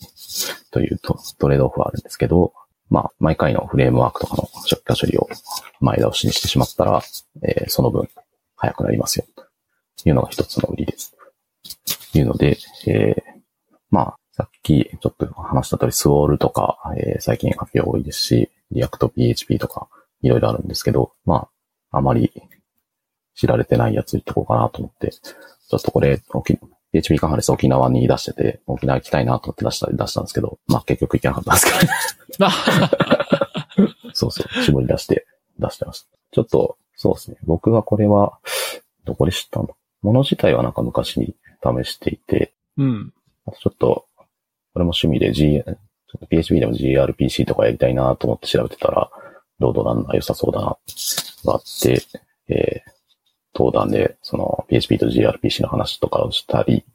というトレードオフはあるんですけど、まあ、毎回のフレームワークとかの初期化処理を前倒しにしてしまったら、えーその分早くなりますよ。というのが一つの売りです。というので、えーまあ、さっきちょっと話した通り、 Swoole とか、えー最近発表多いですし、 React PHP とか、いろいろあるんですけど、まあ、あまり知られてないやつ言っとこうかなと思って、ちょっとこれ、沖 PHP カンファレンス沖縄に出してて、沖縄行きたいなと思って出した、出したんですけど、まあ結局行けなかったんですけどね。[LAUGHS] そうそう、絞り出して出してました。ちょっと、そうですね。僕はこれは、どこで知ったのもの自体はなんか昔に試していて、うん。あとちょっと、これも趣味で G、PHP でも gRPC とかやりたいなと思って調べてたら、ロードランナー良さそうだな、があって、えー、登壇で、その PHP と gRPC の話とかをしたり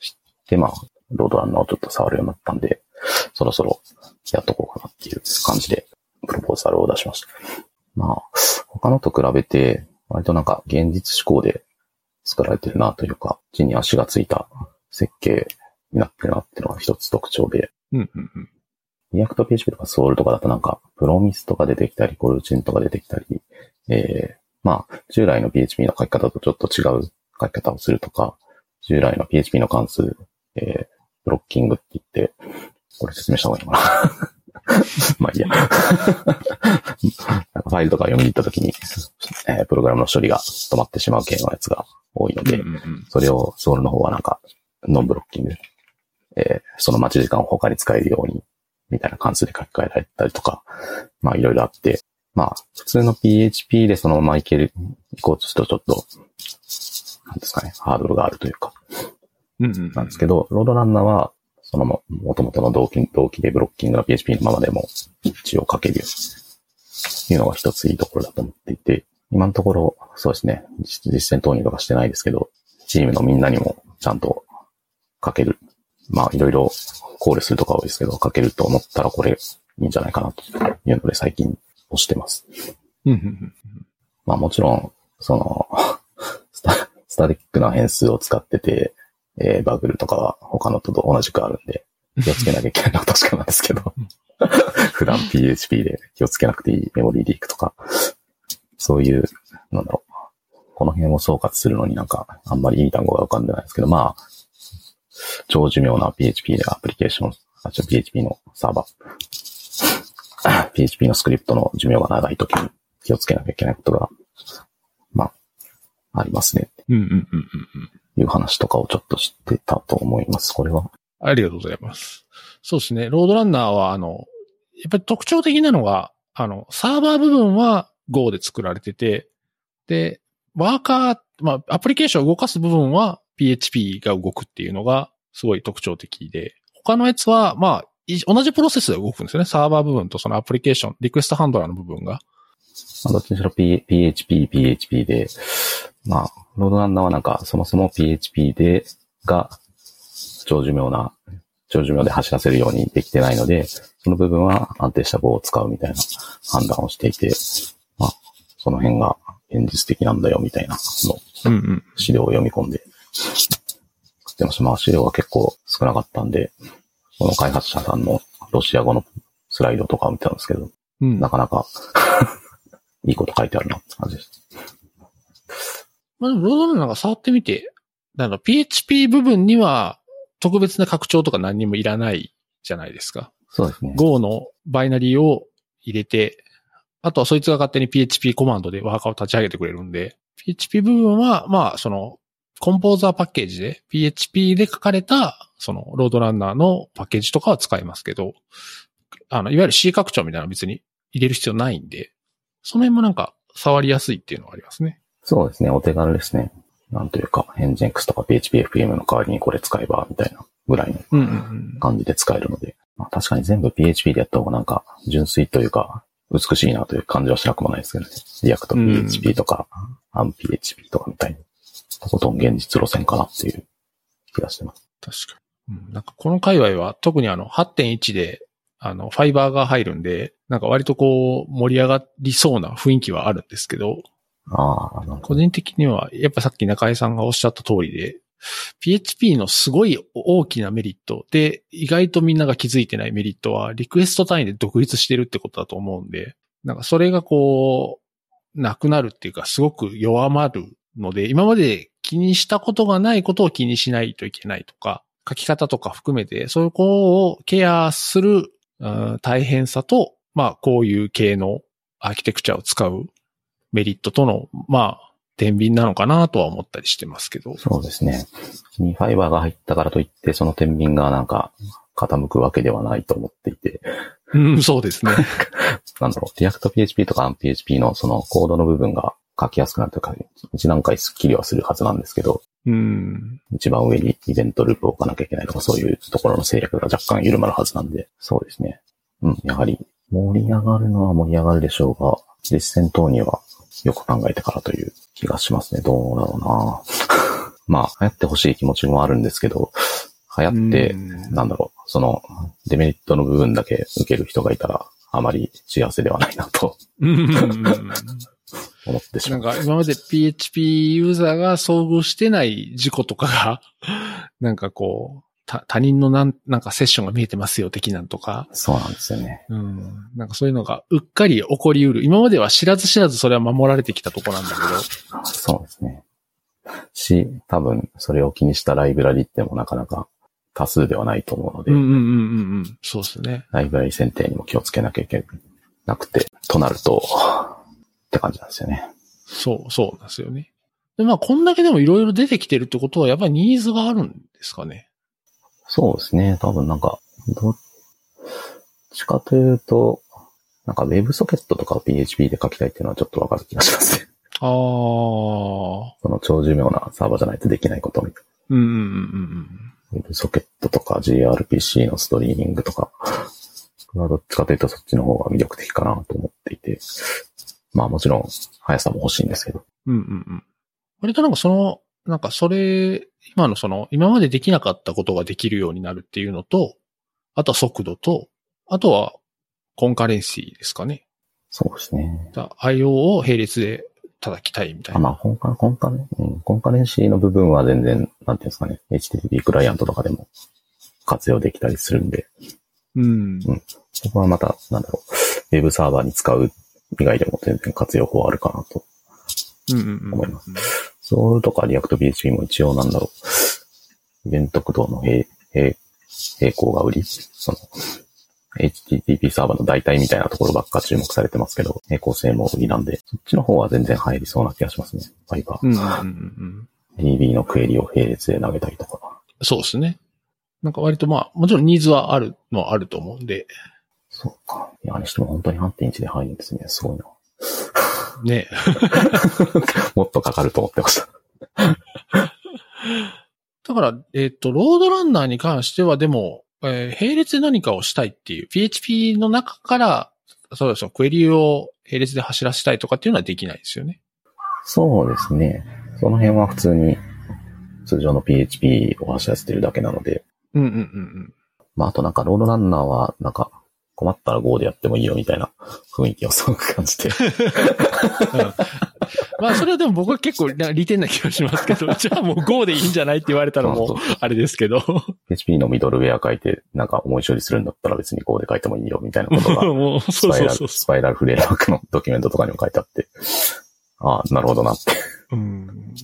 して、まあ、ロードランナーをちょっと触るようになったんで、そろそろやっとこうかなっていう感じで、プロポーザルを出しました。まあ、他のと比べて、割となんか現実志向で作られてるなというか、地に足がついた設計になってるなっていうのが一つ特徴で、うんうんうん。リアクト PHP とかソウルとかだとなんか、プロミスとか出てきたり、コルーチンとか出てきたり、えー、まあ、従来の PHP の書き方とちょっと違う書き方をするとか、従来の PHP の関数、えー、ブロッキングって言って、これ説明した方がいいのかな [LAUGHS] まあいいや。[LAUGHS] なんかファイルとか読みに行った時に、えープログラムの処理が止まってしまう系のやつが多いので、うんうんうんそれをソウルの方はなんか、ノンブロッキング。えーその待ち時間を他に使えるように、みたいな関数で書き換えられたりとか、まあいろいろあって、まあ普通の PHP でそのままいける、いこうとするとちょっと、なんですかね、ハードルがあるというか、うんうんうん。なんですけど、ロードランナーは、そのも、元々の動機、動機でブロッキングの PHP のままでも一応書けるいうのが一ついいところだと思っていて、今のところ、そうですね、実実践投入とかしてないですけど、チームのみんなにもちゃんと書ける。まあ、いろいろ考慮するとか多いですけど、書けると思ったらこれいいんじゃないかなというので最近押してます。まあもちろん、その、[LAUGHS] スタスタティックな変数を使ってて、えーバグルとかは他のと同じくあるんで、気をつけなきゃいけないのは確かなんですけど、[LAUGHS] 普段 PHP で気をつけなくていいメモリーリークとか、そういう、なんだろう、この辺を総括するのになんか、あんまりいい単語が浮かんでないですけど、まあ、超寿命な PHP でアプリケーション、あ、違う PHP のサーバー、PHP のスクリプトの寿命が長いときに気をつけなきゃいけないことが、まあ、ありますね。うんうんうんうん。いう話とかをちょっと知ってたと思います。これは。ありがとうございます。そうですね。ロードランナーは、あの、やっぱり特徴的なのが、あの、サーバー部分は Go で作られてて、で、ワーカー、まあ、アプリケーションを動かす部分は PHP が動くっていうのがすごい特徴的で、他のやつは、まあ、同じプロセスで動くんですよね。サーバー部分とそのアプリケーション、リクエストハンドラーの部分が。まあ、どっちにしろ P PHP、PHP で、まあ、ロードランナーはなんか、そもそも PHP で、が、長寿命な、長寿命で走らせるようにできてないので、その部分は安定した棒を使うみたいな判断をしていて、まあ、その辺が現実的なんだよみたいなの。資料を読み込んでってました。まあ資料が結構少なかったんで、この開発者さんのロシア語のスライドとかを見てたんですけど、うん。なかなか [LAUGHS] いいこと書いてあるなって感じです。まあでも、ロードランナーが触ってみて、あの、PHP 部分には特別な拡張とか何にもいらないじゃないですか。そうですね。Go のバイナリーを入れて、あとはそいつが勝手に PHP コマンドでワーカーを立ち上げてくれるんで、PHP 部分は、まあ、その、コンポーザーパッケージで PHP で書かれた、その、ロードランナーのパッケージとかは使えますけど、あの、いわゆる C 拡張みたいなのは別に入れる必要ないんで、その辺もなんか触りやすいっていうのはありますね。そうですね。お手軽ですね。なんというか、 nginx とか PHP-FPM の代わりにこれ使えば、みたいなぐらいの。感じで使えるので、まあ、確かに全部 PHP でやった方がなんか純粋というか、美しいなという感じはしなくもないですけどね。 React PHP とか、 Amp PHP とかみたいに、とことん現実路線かなっていう気がしてます。確かに。うん、なんかこの界隈は特にあの8.1であのファイバーが入るんで、なんか割とこう盛り上がりそうな雰囲気はあるんですけど、あ個人的にはやっぱさっき中井さんがおっしゃった通りで、PHP のすごい大きなメリットで、意外とみんなが気づいてないメリットは、リクエスト単位で独立してるってことだと思うんで、なんかそれがこう、なくなるっていうか、すごく弱まるので、今まで気にしたことがないことを気にしないといけないとか、書き方とか含めて、そういう子をケアする、うん大変さと、まあ、こういう系のアーキテクチャを使うメリットとの、まあ、天秤なのかなとは思ったりしてますけど。そうですね。にファイバーが入ったからといって、その天秤がなんか傾くわけではないと思っていて、うん、そうですね。なんだろう、 React PHP とか Amp PHP のそのコードの部分が書きやすくなるというか、一段階スッキリはするはずなんですけど、うん。一番上にイベントループを置かなきゃいけないとか、そういうところの制約が若干緩まるはずなんで、そうですね。うん、やはり盛り上がるのは盛り上がるでしょうが、実践等にはよく考えてからという気がしますね。どうだろうな [LAUGHS] まあ、流行ってほしい気持ちもあるんですけど、流行って、うんなんだろう、そのデメリットの部分だけ受ける人がいたら、あまり幸せではないなとうん思ってしまう。なんか今まで PHP ユーザーが遭遇してない事故とかが、[LAUGHS] なんかこう、た他人のなんなんかセッションが見えてますよ的なんとか、そうなんですよね。うん、なんかそういうのがうっかり起こりうる。今までは知らず知らずそれは守られてきたとこなんだけど、そうですね。し、多分、それを気にしたライブラリってもなかなか多数ではないと思うので、うんうんうんうんうん。そうですね。ライブラリ選定にも気をつけなきゃいけなくて、となると、って感じなんですよね。そう、そうなんですよね。で、まあこんだけでもいろいろ出てきてるってことはやっぱりニーズがあるんですかね？そうですね。多分なんか、どっちかというと、なんか WebSocket とかを PHP で書きたいっていうのはちょっとわかる気がしますね。ああ。その超寿命なサーバーじゃないとできないことみたいうんうんうんうんな。WebSocket とか gRPC のストリーミングとか、どっちかというとそっちの方が魅力的かなと思っていて、まあもちろん速さも欲しいんですけど、うん。うんうんうん。割となんかその、なんかそれ、今のその、今までできなかったことができるようになるっていうのと、あとは速度と、あとはコンカレンシーですかね。そうですね。だ IO を並列で叩きたいみたいあな。まあ、コンカ、コンカね、うん、コンカレンシーの部分は全然、なんていうんですかね、HTTP クライアントとかでも活用できたりするんで、うん。そこはまた、なんだろう、ウェブサーバーに使う以外でも全然活用法あるかなと。うんうんうん。思います Swoole とか React PHP も一応なんだろう、イベント駆動の並並並行が売り、その、HTTP サーバーの代替みたいなところばっか注目されてますけど、並行性も売りなんで、そっちの方は全然入りそうな気がしますね。ファイバー。DB のクエリを並列で投げたりとか。そうですね。なんか割とまあ、もちろんニーズはあるのはあると思うんで、そうか。いや、にしても本当に8.1で入るんですね。すごいな。ね。[LAUGHS] もっとかかると思ってました。だから、えっ、と、ロードランナーに関してはでも、えー並列で何かをしたいっていう、PHP の中から、そうですよ、クエリを並列で走らせたいとかっていうのはできないですよね。そうですね。その辺は普通に通常の PHP を走らせてるだけなので、うんうんうんまあ、あとなんかロードランナーは、なんか、困ったら Go でやってもいいよみたいな雰囲気をすごく感じて。まあ、それはでも僕は結構な利点な気がしますけど、[LAUGHS] じゃあもう Go でいいんじゃないって言われたらもうそう、あれですけど。PHP のミドルウェア書いて、なんか思い処理するんだったら別に Go で書いてもいいよみたいなことが、[LAUGHS] スそうパイラル、そうそうスパイラルフレームワークのドキュメントとかにも書いてあって、ああ、なるほどなって。うん。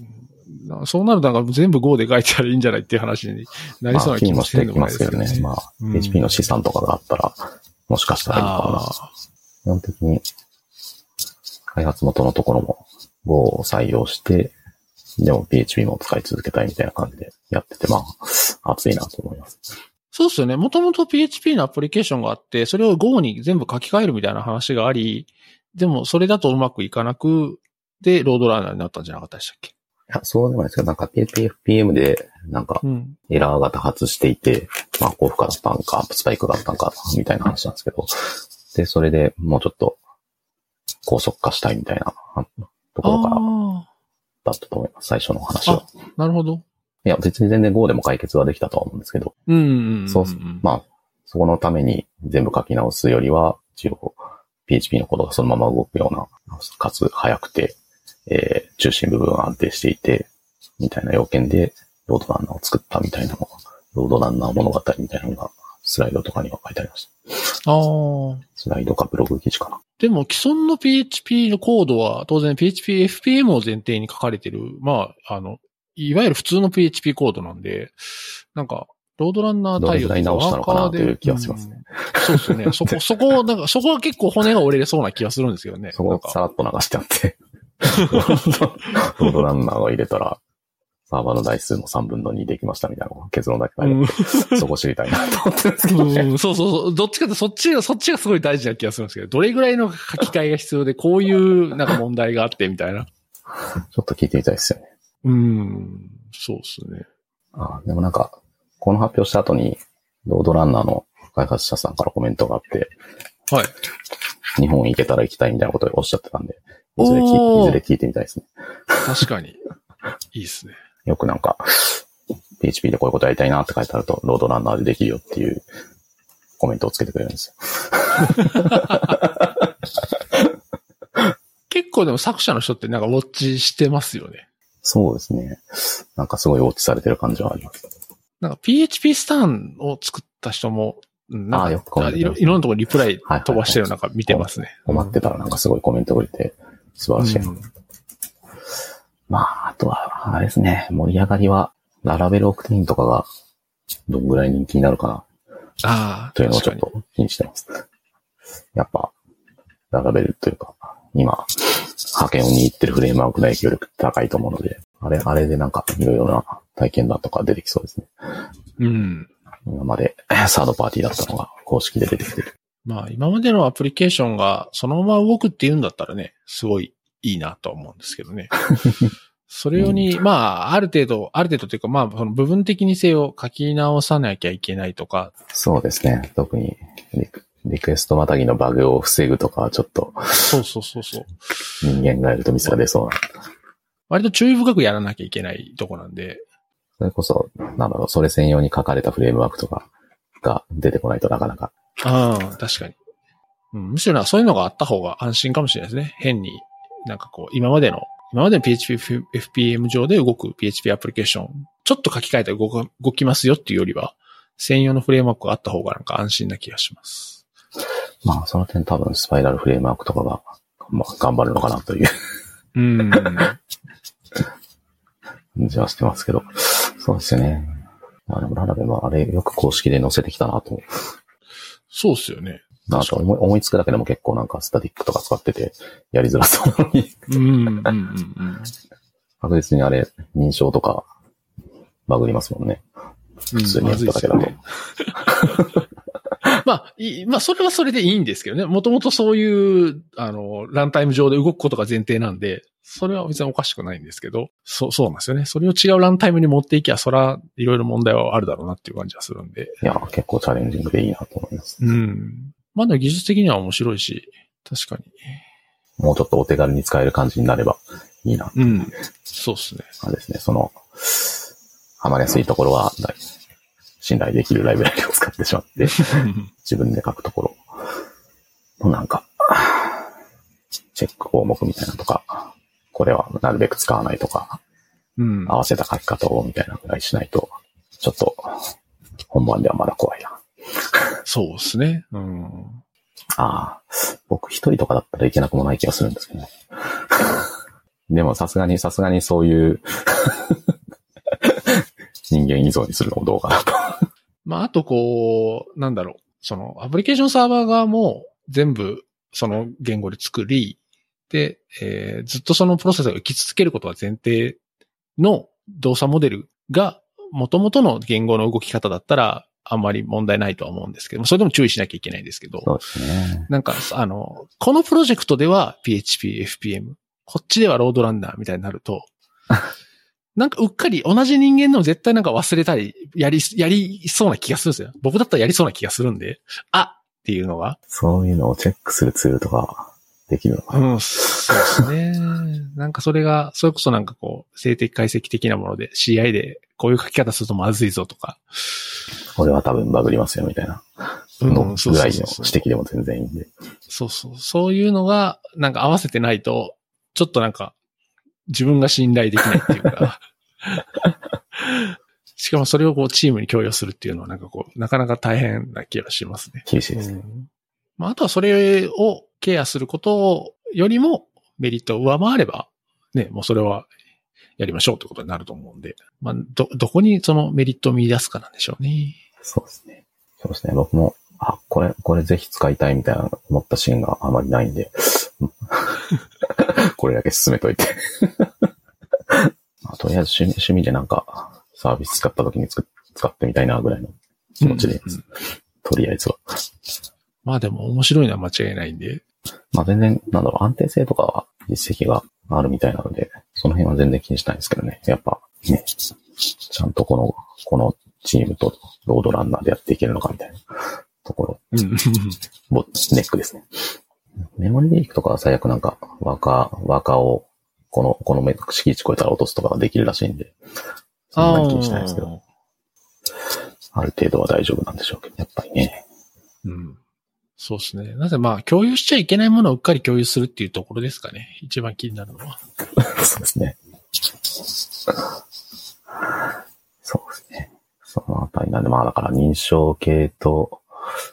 なそうなるとなんか全部 Go で書いてたらいいんじゃないっていう話になりまあ、そうな気気もしてるもしてきますけどね。まあ、うん PHP の資産とかがあったら、もしかしたらいいのかな。基本的に、開発元のところも Go を採用して、でも PHP も使い続けたいみたいな感じでやってて、まあ、熱いなと思います。そうですよね。もともと PHP のアプリケーションがあって、それを Go に全部書き換えるみたいな話があり、でもそれだとうまくいかなく、で、ロードランナーになったんじゃなかったでしたっけ？いや、そうでもないですけど、なんか PHPFPM で、なんかうん。エラーが多発していて、まあ、高負荷だったんか、スパイクがあったんか、みたいな話なんですけど、で、それでもうちょっと、高速化したいみたいなあところからあだったと思います、最初の話は。あ、なるほど。いや、別に全然 Go でも解決はできたとは思うんですけど、うんうんんん。そうまあ、そこのために全部書き直すよりは、一応、PHP のコードがそのまま動くような、かつ早くて、えー中心部分が安定していて、みたいな要件で、ロードランナーを作ったみたいなのが、ロードランナー物語みたいなのが、スライドとかには書いてありました。ああ。スライドかブログ記事かな。でも既存の PHP のコードは当然 PHP FPM を前提に書かれてる、まあ、あの、いわゆる普通の PHP コードなんで、なんか、ロードランナー対応どれぐらい直したのかなという気がしますねうんそうですよね。そこ、[LAUGHS] そこ、なんか、そこは結構骨が折れれそうな気がするんですよね。そこなんかさらっと流してあって、[LAUGHS] [LAUGHS] ロードランナーを入れたら、サーバーの台数の3分の2できましたみたいな結論だけ書いてあって、そこ知りたいなと思ってるんですけどね。うん、そうそうそう。どっちかってそっちが、そっちがすごい大事な気がするんですけど、どれぐらいの書き換えが必要で、こういうなんか問題があってみたいな。ちょっと聞いてみたいですよね。うん、そうですね。あでもなんか、この発表した後に、ロードランナーの開発者さんからコメントがあって、はい。日本行けたら行きたいみたいなことをおっしゃってたんで、いずれ聞おーいいずれ聞いてみたいですね。確かに。いいですね。よくなんか、PHP でこういうことやりたいなって書いてあると、ロードランナーでできるよっていうコメントをつけてくれるんですよ。[LAUGHS] 結構でも作者の人ってなんかウォッチしてますよね。そうですね。なんかすごいウォッチされてる感じはあります。なんか PHP スタンを作った人も、うんなんかあよくコメントいろいろんなところリプライはい飛ばしてるのなんか見てますね。困ってたらなんかすごいコメントくれて、素晴らしいな。うんまあ、あとは、あれですね、盛り上がりは、ララベルオクティンとかが、どんぐらい人気になるかな、ああ、というのをちょ。っと気にしてます。やっぱ、ララベルというか、今、派遣を握ってるフレームワークの影響力高いと思うので、あれ、あれでなんか、いろいろな体験談とか出てきそうですね。うん。今まで、サードパーティーだったのが、公式で出てきてる。まあ今までのアプリケーションがそのまま動くっていうんだったらね、すごいいいなとは思うんですけどね。それ用に、まあ、ある程度、ある程度というか、まあ、その部分的にせよ書き直さなきゃいけないとか、そうですね。特にリク、リクエストまたぎのバグを防ぐとかはちょっとそうそうそうそう。人間がやるとミスが出そうな。割と注意深くやらなきゃいけないとこなんで、それこそ、なんだろう、それ専用に書かれたフレームワークとかが出てこないとなかなか。ああ、確かに。うん、むしろなそういうのがあった方が安心かもしれないですね。変に、なんかこう、今までの、今までの PHP、FPM 上で動く PHP アプリケーション、ちょっと書き換えて動か動きますよっていうよりは、専用のフレームワークがあった方がなんか安心な気がします。まあ、その点多分スパイラルフレームワークとかが、まあ、頑張るのかなといううん。感じはしてますけど。そうですよね。まあ、でもララベはあれよく公式で載せてきたなと。そうっすよね。なんか思い思いつくだけでも結構なんかスタティックとか使ってて、やりづらそうなのに、うん、うん、うん、うん。確実にあれ、認証とか、バグりますもんね。普通にやっただけだと [LAUGHS] まあ、いいまあ、それはそれでいいんですけどね。もともとそういう、あの、ランタイム上で動くことが前提なんで、それは別におかしくないんですけど、そう、そうなんですよね。それを違うランタイムに持っていきゃ、そら、いろいろ問題はあるだろうなっていう感じがするんで。いや、結構チャレンジングでいいなと思います。うん。まだ技術的には面白いし、確かに。もうちょっとお手軽に使える感じになればいいな。うん。そうですね。あれですね、その、ハマりやすいところは、信頼できるライブラリを使ってしまって、[LAUGHS] 自分で書くところ。のなんか、チェック項目みたいなとか、これはなるべく使わないとか、うん。合わせた書き方をみたいなぐらいしないと、ちょっと、本番ではまだ怖いな。そうですね。うん。ああ、僕一人とかだったらいけなくもない気がするんですけどね。[LAUGHS] でもさすがに、さすがにそういう [LAUGHS] 人間依存にするのもどうかなと。まあ、あとこう、なんだろう。その、アプリケーションサーバー側も全部、その言語で作り、で、えーずっとそのプロセスを生き続けることが前提の動作モデルが、元々の言語の動き方だったら、あんまり問題ないとは思うんですけども、それでも注意しなきゃいけないんですけど、そうですね。なんか、あの、このプロジェクトでは PHP、FPM、こっちではロードランナーみたいになると、[LAUGHS] なんかうっかり同じ人間でも絶対なんか忘れたり、やり、やりそうな気がするんですよ。僕だったらやりそうな気がするんで、あっていうのが。そういうのをチェックするツールとかできるのかな。うん、そうですね。[LAUGHS] なんかそれが、それこそなんかこう、静的解析的なもので CI でこういう書き方するとまずいぞとか。これは多分バグりますよみたいな。うんのそうぐらいの指摘でも全然いいんで。そうそう。そういうのが、なんか合わせてないと、ちょっとなんか、自分が信頼できないっていうか。[LAUGHS] しかもそれをこうチームに共有するっていうのはなんかこう、なかなか大変な気がしますね。厳しいですね。うんまあ、あとはそれをケアすることよりもメリットを上回れば、ね、もうそれはやりましょうってことになると思うんで、まあ、ど、どこにそのメリットを見出すかなんでしょうね。そうですね。そうですね。僕も、あ、これ、これぜひ使いたいみたいな思ったシーンがあまりないんで、[LAUGHS] これだけ進めといて。まあ、とりあえず趣味趣味でなんかサービス使った時に使ってみたいなぐらいの気持ちで、うんうんとりあえずは。まあでも面白いのは間違いないんで、まあ全然、なんだろう、安定性とかは実績があるみたいなので、その辺は全然気にしないんですけどね。やっぱね、ちゃんとこの、このチームとロードランナーでやっていけるのかみたいなところ、うん。ボネックですね。メモリリークとかは最悪なんか、ワーカー、ワーカーを、この、このメ敷地超えたら落とすとかができるらしいんで、そんなに気にしないですけど、ある程度は大丈夫なんでしょうけど、やっぱりね。うん。そうですね。なぜまあ、共有しちゃいけないものをうっかり共有するっていうところですかね。一番気になるのは。[LAUGHS] そうですね。そうですね。そのあたりなんで、まあだから認証系と、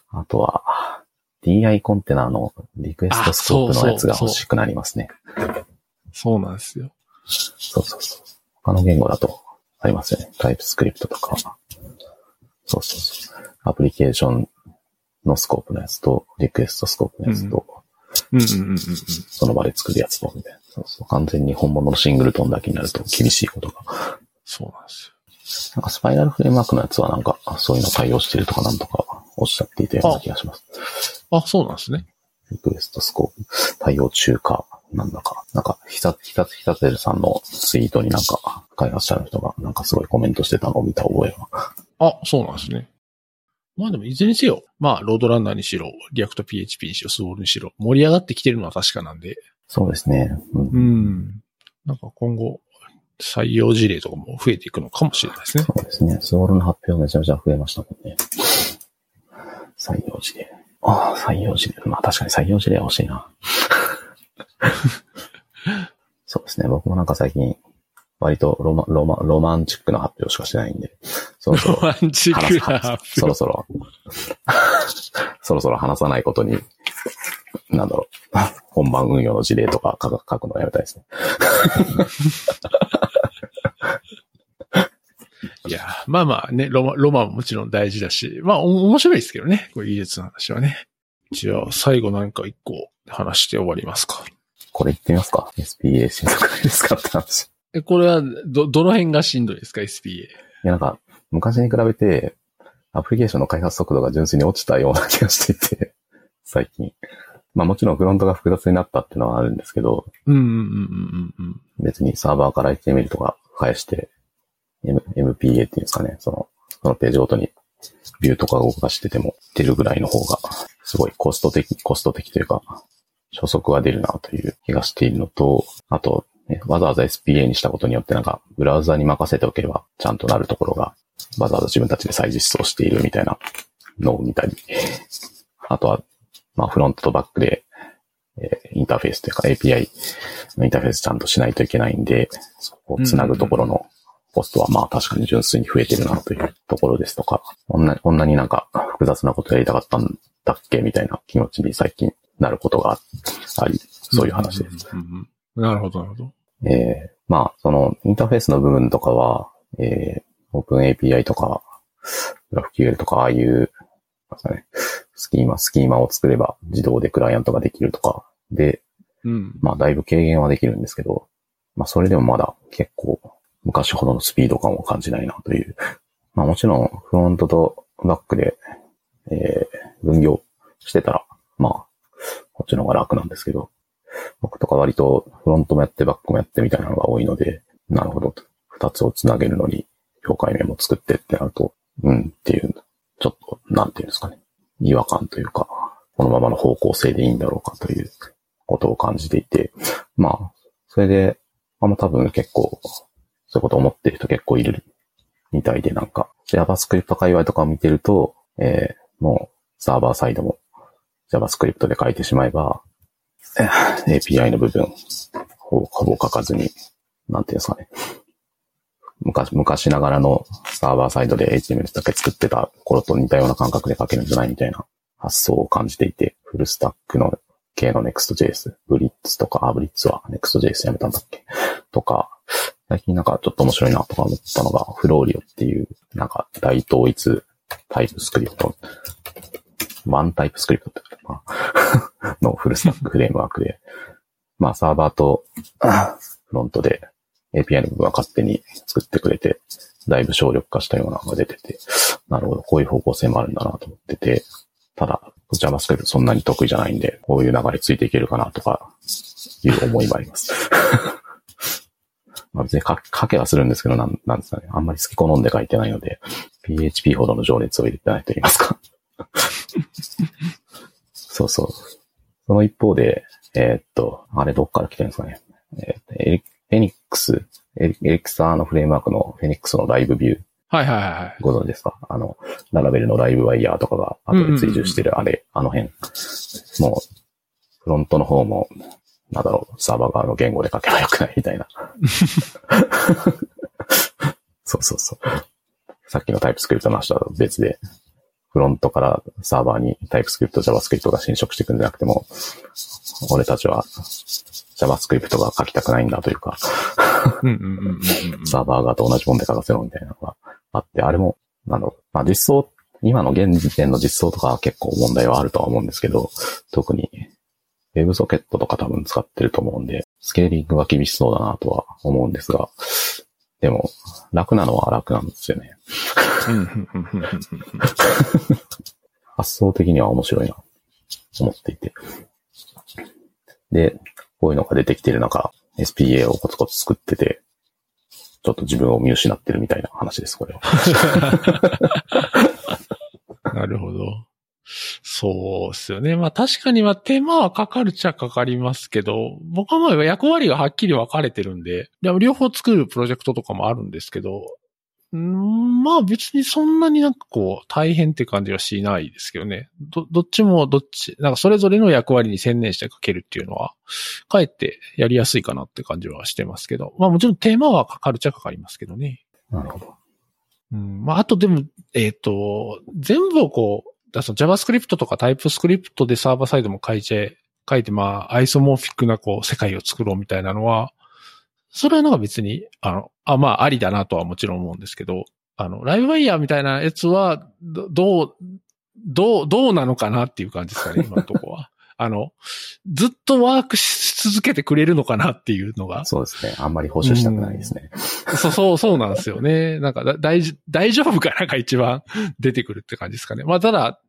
あとは、DI コンテナのリクエストスコープのやつが欲しくなりますね。そうなんですよ。そうそうそう。他の言語だとありますよね。タイプスクリプトとか。そうそうそう。アプリケーションのスコープのやつと、リクエストスコープのやつと、うんうんうんうん。その場で作るやつと、みたいな。そうそう。完全に本物のシングルトンだけになると厳しいことが。そうなんですなんかスパイラルフレームワークのやつはなんか、そういうの対応してるとかなんとかおっしゃっていたような気がします。よ。あ、そうなんですね。リクエストスコープ対応中か、なんだか。なんか、ひた、ひた、ひたてるさんのツイートになんか、開発者の人がなんかすごいコメントしてたのを見た覚えが。あ、そうなんですね。まあでもいずれにせよ、まあ、 RoadRunner にしろ、 React PHP にしろ、 Swoole にしろ、盛り上がってきてるのは確かなんで、そうですね。うんうん。なんか今後、採用事例とかも増えていくのかもしれないですね。そうですね。 Swoole の発表めちゃめちゃ増えましたもんね。採用事例。ああ、採用事例。まあ確かに採用事例は欲しいな。[LAUGHS] そうですね。僕もなんか最近、割とロマロマロマンチックな発表しかしてないんで、そろそろロマンチックな話発すそろ表。そろ、[LAUGHS] そろそろ話さないことに、なんだろう、本番運用の事例とか書く書くのをやめたいですね。[LAUGHS] いや、まあまあね、ロマロマンももちろん大事だし、まあお面白いですけどね、こういう技術の話はね。じゃあ、最後なんか一個話して終わりますか。これ言ってみますか ?SPA 新作ですかって話。え、これは、ど、どの辺がしんどいですか ?SPA。いや、なんか、昔に比べて、アプリケーションの開発速度が純粋に落ちたような気がしていて、[LAUGHS] 最近。まあもちろんフロントが複雑になったっていうのはあるんですけど、うんうんうんうんうん。別にサーバーから HTML とか返して、M、MPA っていうんですかね、その、そのページごとにビューとか動かしてても出るぐらいの方が、すごいコスト的、コスト的というか、初速が出るなという気がしているのと、あと、ね、わざわざ SPA にしたことによってなんか、ブラウザに任せておけばちゃんとなるところが、わざわざ自分たちで再実装しているみたいなのを見たり、あとは、まあフロントとバックで、えーインターフェースというか API のインターフェースちゃんとしないといけないんで、そこをつなぐところのコストはまあ確かに純粋に増えてるなというところですとか、こんなこんなになんか複雑なことやりたかったんだっけみたいな気持ちに最近なることがあり、そういう話です。なるほど、なるほど。えーまあ、そのインターフェースの部分とかは、えー、オープン API とか、グラフ QL とか、ああいう、ね、スキーマ、スキーマを作れば自動でクライアントができるとか、で、うん。まあ、だいぶ軽減はできるんですけど、まあ、それでもまだ結構、昔ほどのスピード感を感じないなという。まあ、もちろん、フロントとバックで、えー、分業してたら、まあ、こっちの方が楽なんですけど、僕とか割とフロントもやってバックもやってみたいなのが多いので、なるほど。二つをつなげるのに、境界面も作ってってなると、うんっていう、ちょっと、なんていうんですかね。違和感というか、このままの方向性でいいんだろうかということを感じていて、まあ、それで、まあ多分結構、そういうこと思ってる人結構いるみたいで、なんか、JavaScript 界隈とかを見てると、えー、もう、サーバーサイドも JavaScript で書いてしまえば、API の部分、ほぼほぼ書かずに、なんていうんですかね。昔、昔ながらのサーバーサイドで HTML だけ作ってた頃と似たような感覚で書けるんじゃないみたいな発想を感じていて、フルスタックの系の Next.js、ブリッツとか、あ、ブリッツは Next.js やめたんだっけとか、最近なんかちょっと面白いなとか思ったのが、フローリオっていう、なんか大統一タイプスクリプト、ワンタイプスクリプトってかな [LAUGHS] のフルスタック [LAUGHS] フレームワークで、まあサーバーとフロントで API の部分は勝手に作ってくれて、だいぶ省力化したようなのが出てて、なるほど、こういう方向性もあるんだなと思ってて、ただ、JavaScript そんなに得意じゃないんで、こういう流れついていけるかなとか、いう思いもあります。[LAUGHS] まあ別に書書けはするんですけど、なんなんですかね。あんまり好き好んで書いてないので、PHP ほどの情熱を入れてないと言いますか。[LAUGHS] そうそう。その一方で、えーっと、あれどっから来てるんですかね。えーっとエリフェニックス、エリエリクサーのフレームワークのフェニックスのライブビュー、はいはいはいはい。ご存知ですか？あの、ララベルのライブワイヤーとかが後で追従してるあれ、あの辺。もう、フロントの方も、なんだろう、サーバー側の言語で書けばよくないみたいな。[LAUGHS] そうそうそう。さっきのタイプスクリプトの話とは別で、フロントからサーバーにタイプスクリプト、JavaScript が侵食していくんじゃなくても、俺たちは JavaScript が書きたくないんだというか。サーバー側と同じもんで書かせろみたいなのがあって、あれも、なんだろう、まあ実装、今の現時点の実装とかは結構問題はあるとは思うんですけど、特に WebSocket とか多分使ってると思うんで、スケーリングは厳しそうだなとは思うんですが、でも、楽なのは楽なんですよね。発想的には面白いな、と思っていて。で、こういうのが出てきてる中、SPA をコツコツ作ってて、ちょっと自分を見失ってるみたいな話です、これは。[LAUGHS] なるほど。そうですよね。まあ確かにまあ手間はかかるっちゃかかりますけど、僕はまあ役割がはっきり分かれてるんで、両方作るプロジェクトとかもあるんですけど、うんまあ別にそんなになんかこう大変って感じはしないですけどね。ど、どっちもどっち、なんかそれぞれの役割に専念して書けるっていうのは、かえってやりやすいかなって感じはしてますけど。まあもちろん手間はかかるっちゃかかりますけどね。なるほど。うん、まあ、あとでも、えっ、と、全部をこう、だその JavaScript とか TypeScript でサーバーサイドも書いて、書いて、まあ、アイソモーフィックなこう、世界を作ろうみたいなのは、それはなんか別に、あの、あ、まあ、ありだなとはもちろん思うんですけど、あの、ライブワイヤーみたいなやつは、どどう、どう、どうなのかなっていう感じですかね、今のとこは。[LAUGHS] あの、ずっとワークし続けてくれるのかなっていうのが、そうですね。あんまり保守したくないですね。そう、そう、そうなんですよね。なんかだ、大事、大丈夫かなんか一番出てくるって感じですかね。まあ、ただ、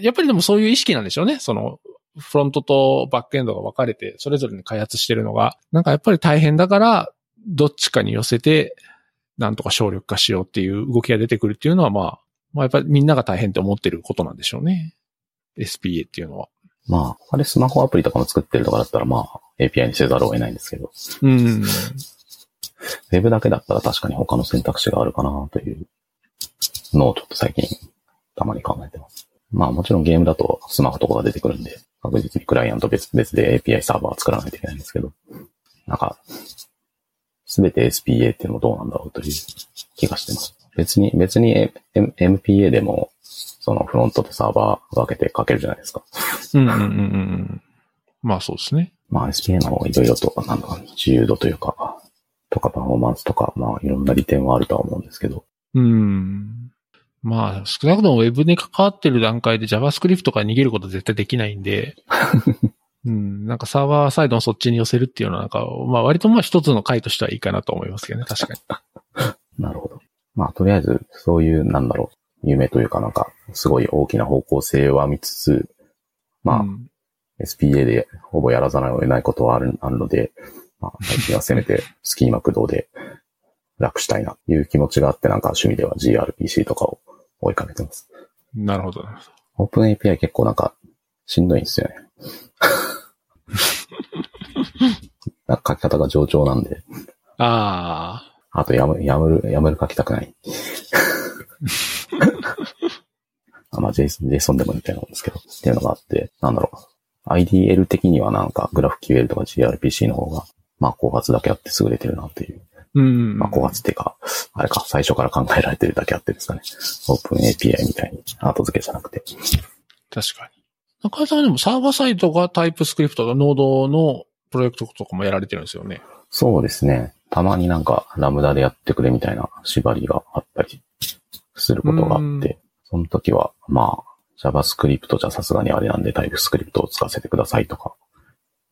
やっぱりでもそういう意識なんでしょうね。その、フロントとバックエンドが分かれて、それぞれに開発してるのが、なんかやっぱり大変だから、どっちかに寄せて、なんとか省力化しようっていう動きが出てくるっていうのは、まあ、まあやっぱりみんなが大変って思ってることなんでしょうね。SPA っていうのは。まあ、あれスマホアプリとかも作ってるとかだったら、まあ、API にせざるを得ないんですけど、うん。ウェブだけだったら確かに他の選択肢があるかなというのをちょっと最近たまに考えてます。まあもちろんゲームだとスマホとかが出てくるんで、確実にクライアント別々で API サーバーを作らないといけないんですけど、なんか、すべて SPA っていうのもどうなんだろうという気がしてます。別に、別に MPA でも、そのフロントとサーバー分けて書けるじゃないですか。うんうんうんうん。まあそうですね。まあ SPA の方がいろいろと、なんだか自由度というか、とかパフォーマンスとか、まあいろんな利点はあるとは思うんですけど、うん。まあ、少なくとも Web に関わってる段階で JavaScript から逃げることは絶対できないんで、[LAUGHS] うん、なんかサーバーサイドのそっちに寄せるっていうのはなんか、まあ割とまあ一つの回としてはいいかなと思いますけどね、確かに。[LAUGHS] なるほど。まあとりあえず、そういう、なんだろう、夢というかなんか、すごい大きな方向性は見つつ、まあ、うん SPA でほぼやらざるを得ないことはあるあるので、まあ、最近はせめてスキーマ駆動で楽したいなという気持ちがあって、なんか趣味では gRPC とかを追いかけてます。なるほど。なるほどオープン API 結構なんかしんどいんですよね。[LAUGHS] なんか書き方が上調なんで、ああ、あとやむ、やむる、やむる書きたくない。[LAUGHS] あまあ JSON, JSON でもみたいなんですけど、っていうのがあって、なんだろう。IDL 的にはなんか GraphQL とか gRPC の方が、まあ後発だけあって優れてるなっていう。うん。まあ後発っていうか、あれか、最初から考えられてるだけあってですかね。オープン API みたいに後付けじゃなくて。確かに。中井さんはでもサーバーサイトがタイプスクリプトとノードのプロジェクトとかもやられてるんですよね。そうですね。たまになんかラムダでやってくれみたいな縛りがあったりすることがあうんって、その時は、まあ、JavaScript じゃさすがにあれなんでタイプスクリプトを使わせてくださいとか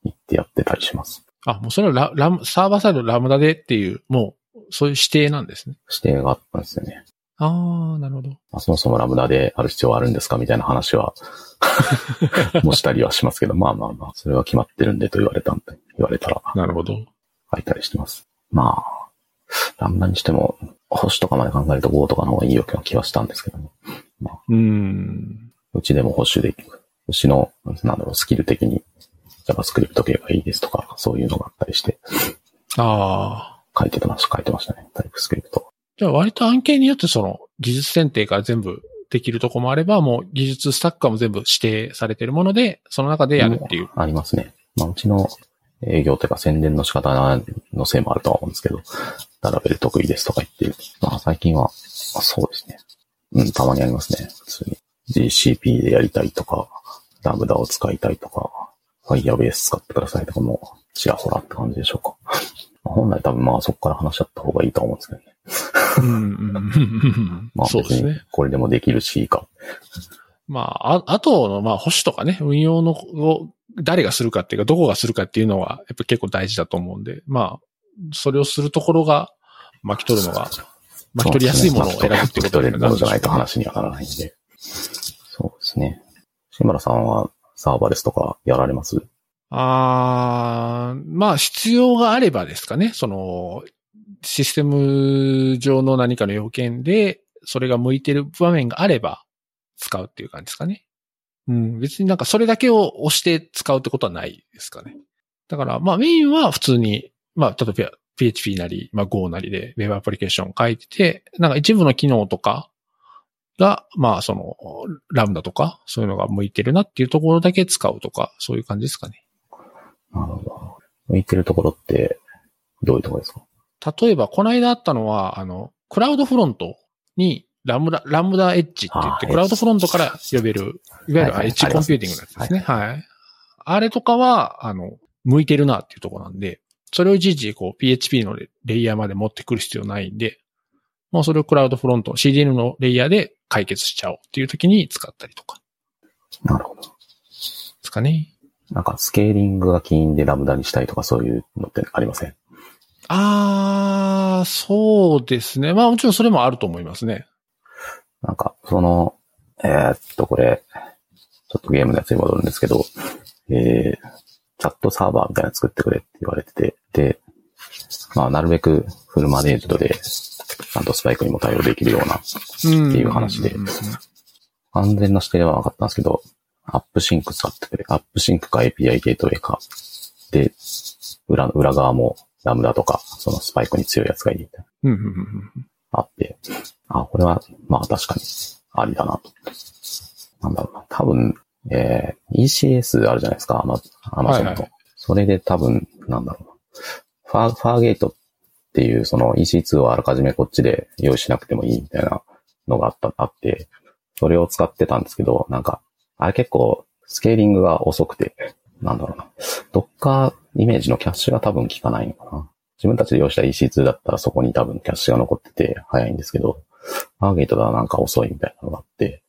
言ってやってたりします。あ、もうそれはララムサーバーサイドラムダでっていう、もう、そういう指定なんですね。指定があったんですよね。ああ、なるほど。まあ、そもそもラムダである必要はあるんですかみたいな話は、[LAUGHS] もしたりはしますけど、まあまあまあ、それは決まってるんでと言われたんで、言われたらなるほど。書いたりしてます。まあ、ラムダにしても、星とかまで考えると Go とかの方がいいような気はしたんですけどね。うん。うちでも保守できる。うちの、なんだろう、スキル的に JavaScript 系がいいですとか、そういうのがあったりして、ああ。書いてました、書いてましたね。タイプスクリプト。じゃあ割と案件によってその技術選定から全部できるとこもあれば、もう技術スタックはもう全部指定されているもので、その中でやるっていう。ありますね。まあ、うちの営業というか宣伝の仕方のせいもあるとは思うんですけど、ララベル得意ですとか言って、まあ最近は、あそうですね。うん、たまにありますね。普通に。GCP でやりたいとか、ラムダを使いたいとか、Firebase 使ってくださいとかも、ちらほらって感じでしょうか。[LAUGHS] まあ本来多分まあそこから話し合った方がいいと思うんですけどね。まあそうですね。これでもできるしいいか。まあ、あ、あとの、まあ、保守とかね、運用の、を誰がするかっていうか、どこがするかっていうのは、やっぱ結構大事だと思うんで、まあ、それをするところが巻き取るのが、巻き取りやすいものを選ぶってこと取れるものじゃないと話。話にはならないんで。そうですね。志村さんはサーバーレスとかやられます？あーまあ、必要があればですかね。その、システム上の何かの要件で、それが向いてる場面があれば、使うっていう感じですかね。うん、別になんかそれだけを押して使うってことはないですかね。だから、まあメインは普通に、まあ、例えば PHP なり、まあ Go なりで Web アプリケーション書いてて、なんか一部の機能とかが、まあその、ラムダとか、そういうのが向いてるなっていうところだけ使うとか、そういう感じですかね。なるほど。向いてるところって、どういうところですか？例えば、この間あったのは、あの、クラウドフロントに Lambda、Lambda Edge って言って、 CloudFront から呼べる、いわゆるはいはいエッジコンピューティングのやつですね。はい。あれとかは、あの、向いてるなっていうところなんで、それをいちいちこう PHP のレレイヤーまで持ってくる必要ないんで、もうそれをクラウドフロント、CDN のレイヤーで解決しちゃおうっていう時に使ったりとかなるほど。ですかね。なんかスケーリングが起因で Lambda にしたいとかそういうのってありません？あー、そうですね。まあもちろんそれもあると思いますね。なんか、その、えーっと、これ、ちょっとゲームのやつに戻るんですけど、えー、チャットサーバーみたいなの作ってくれって言われてて、で、まあ、なるべくフルマネージドで、ちゃんとスパイクにも対応できるような、うん。っていう話でんんん完全な指定ではなかったんですけど、 AppSync 使ってくれ。 AppSync か API Gateway か。で、裏、裏側もラムダとか、そのスパイクに強いやつがいいあって、あ、これは、まあ確かに、ありだなと。なんだろ分、えー、ECS あるじゃないですか、アマアマゾンの。はいはいそれで多分、なんだろうな。ファー、ファーゲートっっていう、その EC2 をあらかじめこっちで用意しなくてもいいみたいなのがあった、あって、それを使ってたんですけど、なんか、あれ結構、スケーリングが遅くて、なんだろうな。ドッカーイメージのキャッシュが多分効かないのかな。自分たちで用意した EC2 だったらそこに多分キャッシュが残ってて早いんですけど、ファーゲートではなんか遅いみたいなのがあって、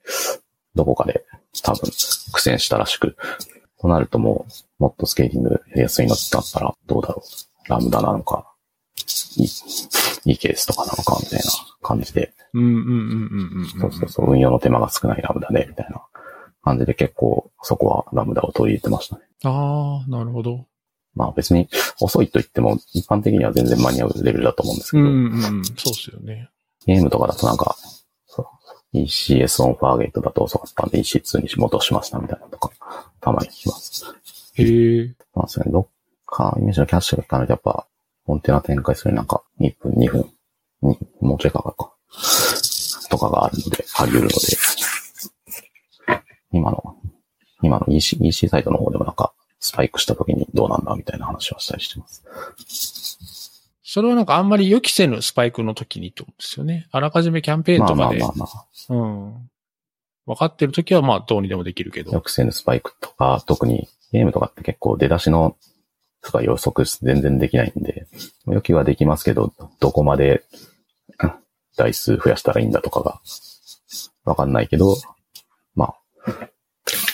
どこかで多分苦戦したらしく、となるともう、もっとスケーリングやすいのだったらどうだろう。ラムダなのか、いい、いいケースとかなのかみたいな感じで、うんうんうんうんうん。そうそうそう、運用の手間が少ないラムダで、みたいな感じで結構そこはラムダを取り入れてましたね。ああ、なるほど。まあ別に遅いと言っても一般的には全然間に合うレベルだと思うんですけど、うんうんうん。そうですよね。ゲームとかだとなんか、そう ECS オンファーゲートだと遅かったんで EC2 に戻しましたみたいなのとか、たまに聞きます。へえ。まあ、それどっか、イメージのキャッシュが効かないとやっぱ、コンテナ展開するになんか、1分、2分、にもうちょいかかるか。とかがあるので、あり得るので、今の、今の EC、EC サイトの方でもなんか、スパイクした時にどうなんだみたいな話はしたりしてます。それはなんかあんまり予期せぬスパイクの時にってことですよね。あらかじめキャンペーンまあとかで、まあまあまあ、うん。分かってる時はまあどうにでもできるけど。よくせぬスパイクとか、特にゲームとかって結構出だしの、とか予測全然できないんで、予期はできますけど、どこまでうん台数増やしたらいいんだとかが、わかんないけど、まあ、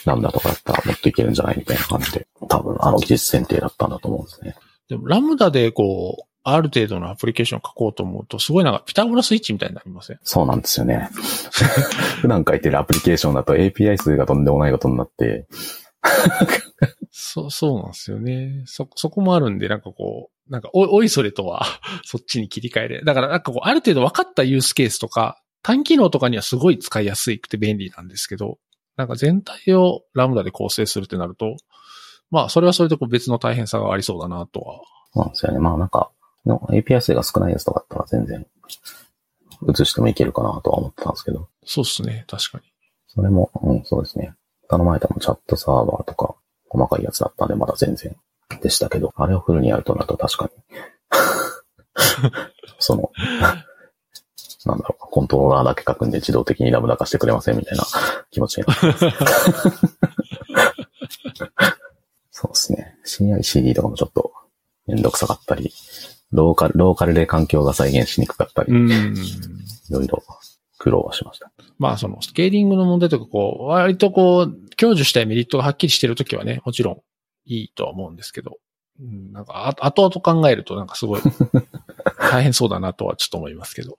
ラムダとかだったらもっといけるんじゃないみたいな感じで、多分あの技術選定だったんだと思うんですね。でもラムダでこう、ある程度のアプリケーションを書こうと思うと、すごいなんかピタゴラスイッチみたいになりません？そうなんですよね。[LAUGHS] 普段書いてるアプリケーションだと API 数がとんでもないことになって、[LAUGHS] そう、そうなんですよね。そ、そこもあるんで、なんかこう、なんかお、おいそれとは、[LAUGHS] そっちに切り替えれ。だからなんかこう、ある程度分かったユースケースとか、単機能とかにはすごい使いやすくて便利なんですけど、なんか全体をラムダで構成するってなると、まあ、それはそれでこう別の大変さがありそうだなとは。そうなんですよね。まあなんか、の API 数が少ないやつとかだったら全然、移してもいけるかなとは思ってたんですけど、そうっすね、確かに。それも、うん、そうですね。頼まれたのもチャットサーバーとか、細かいやつだったんで、まだ全然でしたけど、あれをフルにやるとなると確かに、[LAUGHS] その、なんだろう、コントローラーだけ書くんで自動的にラムダ化してくれませんみたいな気持ちになってます。[LAUGHS] そうですね。CI/CD とかもちょっとめんどくさかったり、ローカル、ローカルで環境が再現しにくかったり、いうん。ろいろ苦労はしました。まあ、その、スケーリングの問題とか、こう、割とこう、享受したいメリットがはっきりしてるときはね、もちろんいいとは思うんですけど、うん、なんか、あ後々考えるとなんかすごい [LAUGHS] 大変そうだなとはちょっと思いますけど。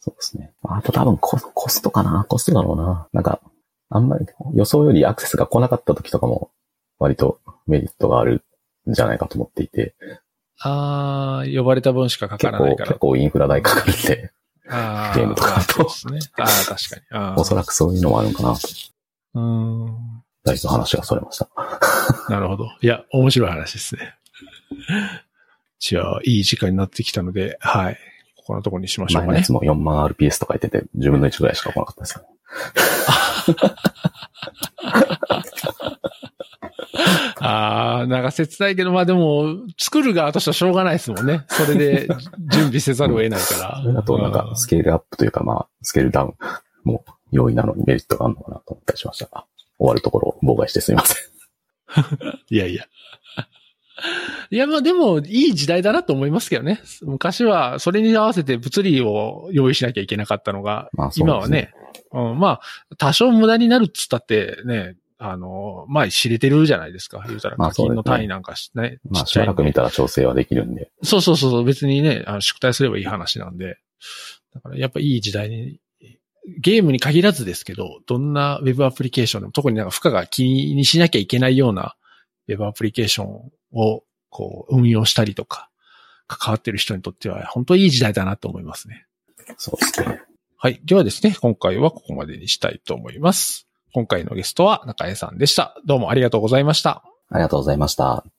そうですね。あと多分ココストかなコストだろうな。なんか、あんまり予想よりアクセスが来なかった時とかも、割とメリットがあるんじゃないかと思っていて、あー、呼ばれた分しかかからないから結。構インフラ代かかるんで、あゲームとかだとそうですね。あー、確かに。おそらくそういうのもあるのかなと。うーん。だいぶ話がそれました。なるほど。いや、面白い話ですね。じゃあ、いい時間になってきたので、はい。ここのところにしましょうかね前のやつ。も4万 RPS とか言ってて、10分の1ぐらいしか来なかったですよね。ああ、なんか切ないけど、まあでも、作る側としてはしょうがないですもんね。それで [LAUGHS] 準備せざるを得ないから。それだとなんかスケールアップというか、まあ、スケールダウンも容易なのにメリットがあるのかなと思ったりしましたが、終わるところを妨害してすみません。[LAUGHS] いやいや。いや、まあでも、いい時代だなと思いますけどね。昔は、それに合わせて物理を用意しなきゃいけなかったのが、まあね今はね、うん、まあ、多少無駄になるっつったってね、あの、まあ知れてるじゃないですか。言うたらまあ課金の単位なんかしね、まあ、しちっちゃいんでばらく見たら調整はできるんで、そうそうそうそう、別にね、あの宿題すればいい話なんで。だからやっぱいい時代に、ゲームに限らずですけど、どんなウェブアプリケーションでも、特になんか負荷が気にしなきゃいけないようなウェブアプリケーションをこう運用したりとか、関わってる人にとっては本当にいい時代だなと思いますね。そうですね。はい。ではですね、今回はここまでにしたいと思います。今回のゲストは中江さんでした。どうもありがとうございました。ありがとうございました。